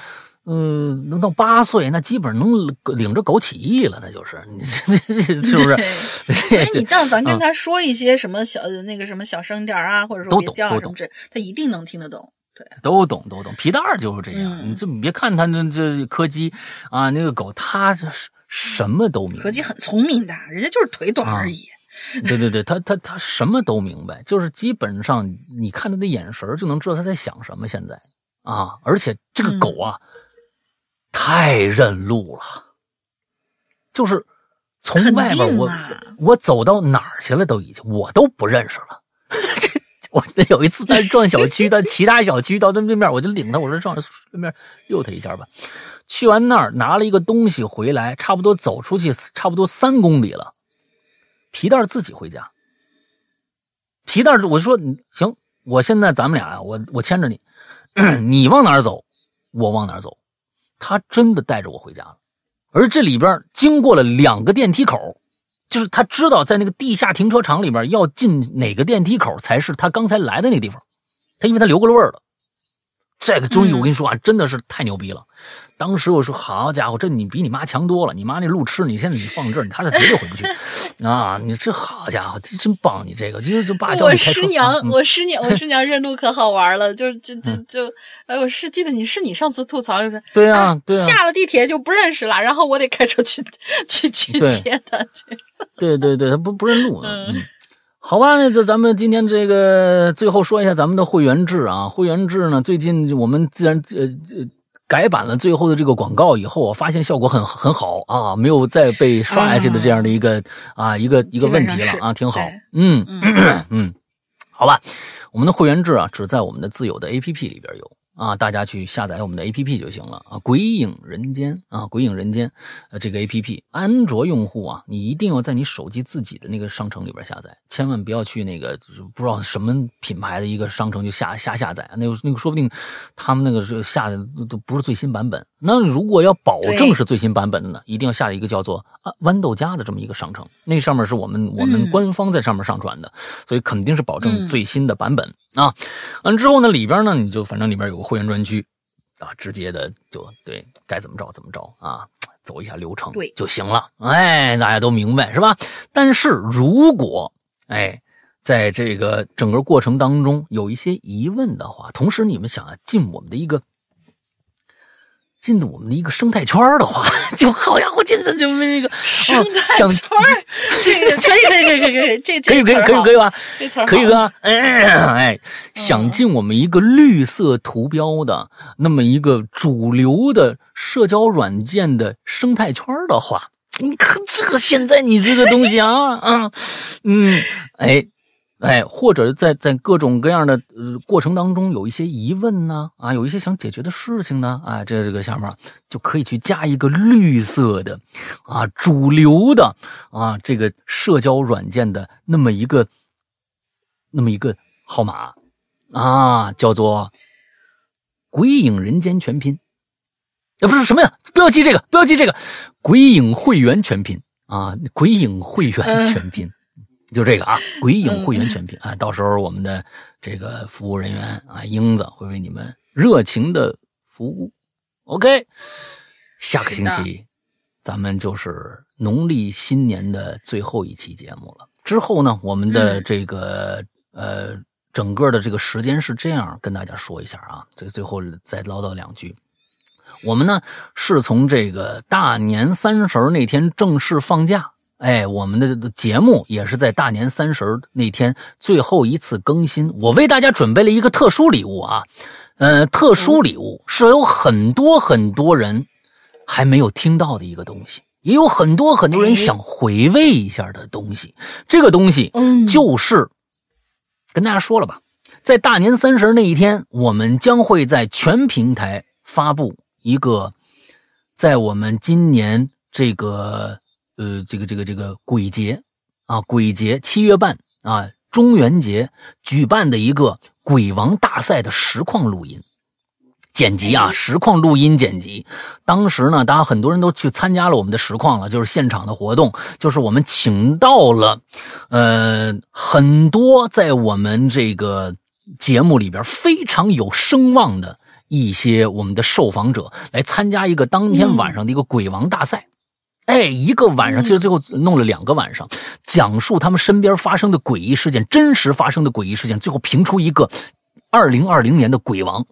嗯，能到八岁，那基本上能领着狗起义了，那就是 你这这是不是？所以你但凡跟他说一些什么小那个什么小声点啊，或者说别叫啊什么之，他一定能听得懂。对，都懂都懂。皮蛋儿就是这样，你这别看他这这柯基啊，那个狗它是什么都明。柯基很聪明的，人家就是腿短而已。对对对，他他他什么都明白，就是基本上你看他的眼神就能知道他在想什么。现在啊，而且这个狗啊。太认路了，就是从外边我我走到哪儿去了都已经我都不认识了。我有一次在转小区，在其他小区到对面，我就领他，我说上对面溜他一下吧。去完那儿拿了一个东西回来，差不多走出去差不多三公里了。皮蛋自己回家。皮蛋我说行，我现在咱们俩呀我我牵着你，你往哪儿走，我往哪儿走。他真的带着我回家了，而这里边经过了两个电梯口，就是他知道在那个地下停车场里面要进哪个电梯口才是他刚才来的那个地方，他因为他留过了味儿了。这个综艺我跟你说啊，真的是太牛逼了。当时我说：“好家伙，这你比你妈强多了。你妈那路痴，你现在你放这儿，他是绝对回不去啊！你这好家伙，这真棒！你这个就就爸教你开车。我师娘，我师娘，我师娘认路可好玩了，就是 就就就，哎，我是记得你是你上次吐槽就是对啊，对啊，下了地铁就不认识了，然后我得开车去去去接他去。对对对，他不不认路嗯，好吧，那这咱们今天这个最后说一下咱们的会员制啊，会员制呢，最近我们自然呃呃。改版了最后的这个广告以后，我发现效果很很好啊，没有再被刷下去的这样的一个啊一个一个问题了啊，挺好。嗯嗯，好吧，我们的会员制啊，只在我们的自有的 APP 里边有。啊，大家去下载我们的 A P P 就行了。啊！鬼影人间啊，鬼影人间，呃，这个 A P P，安卓用户啊，你一定要在你手机自己的那个商城里边下载，千万不要去那个不知道什么品牌的一个商城就下下下载，那个那个说不定他们那个是下的都不是最新版本。那如果要保证是最新版本的呢，一定要下一个叫做啊豌豆荚的这么一个商城，那上面是我们我们官方在上面上传的，所以肯定是保证最新的版本啊。完之后呢，里边呢你就反正里边有个会员专区啊，直接的就对该怎么着怎么着啊，走一下流程对就行了。哎，大家都明白是吧？但是如果哎在这个整个过程当中有一些疑问的话，同时你们想要进我们的一个。进我们的一个生态圈的话，就好家伙，这这就那个生态圈这个 可以可以可以可以可以，这可以可以可以可以吧？这词儿可以吧？哎，想进我们一个绿色图标的那么一个主流的社交软件的生态圈的话，你看这个现在你这个东西啊啊，嗯，哎。哎，或者在在各种各样的呃过程当中有一些疑问呢，啊，有一些想解决的事情呢，啊，这这个下面就可以去加一个绿色的，啊，主流的啊，这个社交软件的那么一个那么一个号码，啊，叫做“鬼影人间”全拼，啊，不是什么呀？不要记这个，不要记这个，“鬼影会员”全拼啊，“鬼影会员”全拼。就这个啊，鬼影会员全拼啊，到时候我们的这个服务人员啊，英子会为你们热情的服务。OK，下个星期咱们就是农历新年的最后一期节目了。之后呢，我们的这个呃，整个的这个时间是这样，跟大家说一下啊，最最后再唠叨两句。我们呢是从这个大年三十那天正式放假。哎，我们的节目也是在大年三十那天最后一次更新。我为大家准备了一个特殊礼物啊，呃，特殊礼物是有很多很多人还没有听到的一个东西，也有很多很多人想回味一下的东西。这个东西，嗯，就是跟大家说了吧，在大年三十那一天，我们将会在全平台发布一个，在我们今年这个。呃，这个这个这个鬼节啊，鬼节七月半啊，中元节举办的一个鬼王大赛的实况录音剪辑啊，实况录音剪辑。当时呢，大家很多人都去参加了我们的实况了，就是现场的活动，就是我们请到了呃很多在我们这个节目里边非常有声望的一些我们的受访者来参加一个当天晚上的一个鬼王大赛。哎，一个晚上，其实最后弄了两个晚上，讲述他们身边发生的诡异事件，真实发生的诡异事件，最后评出一个二零二零年的鬼王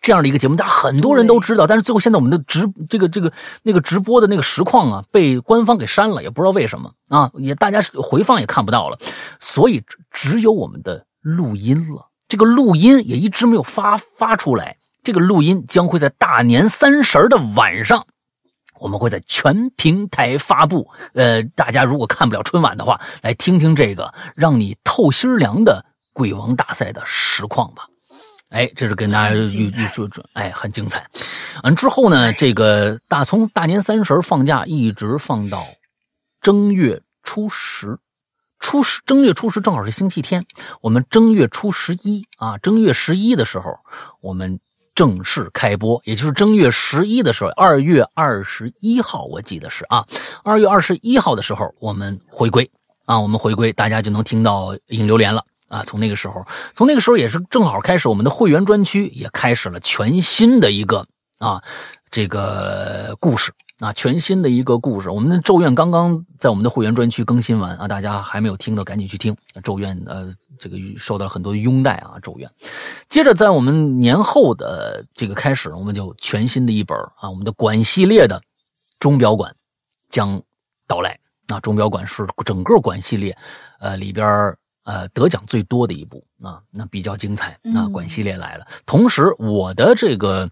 这样的一个节目，大家很多人都知道。但是最后现在我们的直这个这个那个直播的那个实况啊，被官方给删了，也不知道为什么啊，也大家回放也看不到了，所以只有我们的录音了。这个录音也一直没有发发出来，这个录音将会在大年三十的晚上。我们会在全平台发布，呃，大家如果看不了春晚的话，来听听这个让你透心凉的鬼王大赛的实况吧。哎，这是跟大家预预说准，哎，很精彩。完之后呢，这个大从大年三十放假一直放到正月初十，初十正月初十正好是星期天，我们正月初十一啊，正月十一的时候我们。正式开播，也就是正月十一的时候，二月二十一号，我记得是啊，二月二十一号的时候，我们回归啊，我们回归，大家就能听到影流连了啊。从那个时候，从那个时候也是正好开始，我们的会员专区也开始了全新的一个啊这个故事。啊，全新的一个故事。我们的《咒怨》刚刚在我们的会员专区更新完啊，大家还没有听的赶紧去听《咒怨》。呃，这个受到了很多拥戴啊，《咒怨》。接着在我们年后的这个开始，我们就全新的一本啊，我们的馆系列的钟表馆将到来。啊，钟表馆是整个馆系列呃里边呃得奖最多的一部啊，那比较精彩啊。馆系列来了，同时我的这个。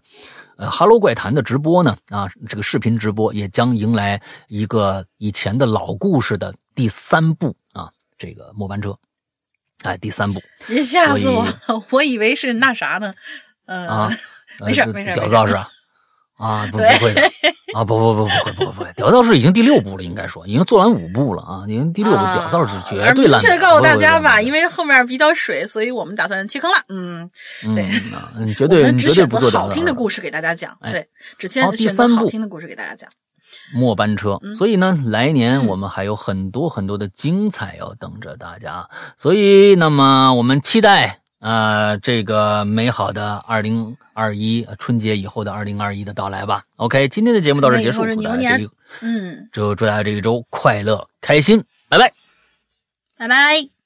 呃，哈喽怪谈的直播呢，啊，这个视频直播也将迎来一个以前的老故事的第三部啊，这个末班车，哎，第三部，别吓死我，我以为是那啥呢，呃，没事没事，屌造是吧？啊，不不会的啊，不不不不会不会不会，屌道士已经第六部了，应该说已经做完五部了啊，已经第六部屌道士绝对烂。明确告诉大家吧，因为后面比较水，所以我们打算弃坑了。嗯，对，嗯，绝对只选择好听的故事给大家讲，对，只先选择好听的故事给大家讲。末班车，所以呢，来年我们还有很多很多的精彩要等着大家，所以那么我们期待。啊，这个美好的二零二一春节以后的二零二一的到来吧。OK，今天的节目到这结束，牛年，嗯，就祝大家这一周快乐开心，拜拜，拜拜。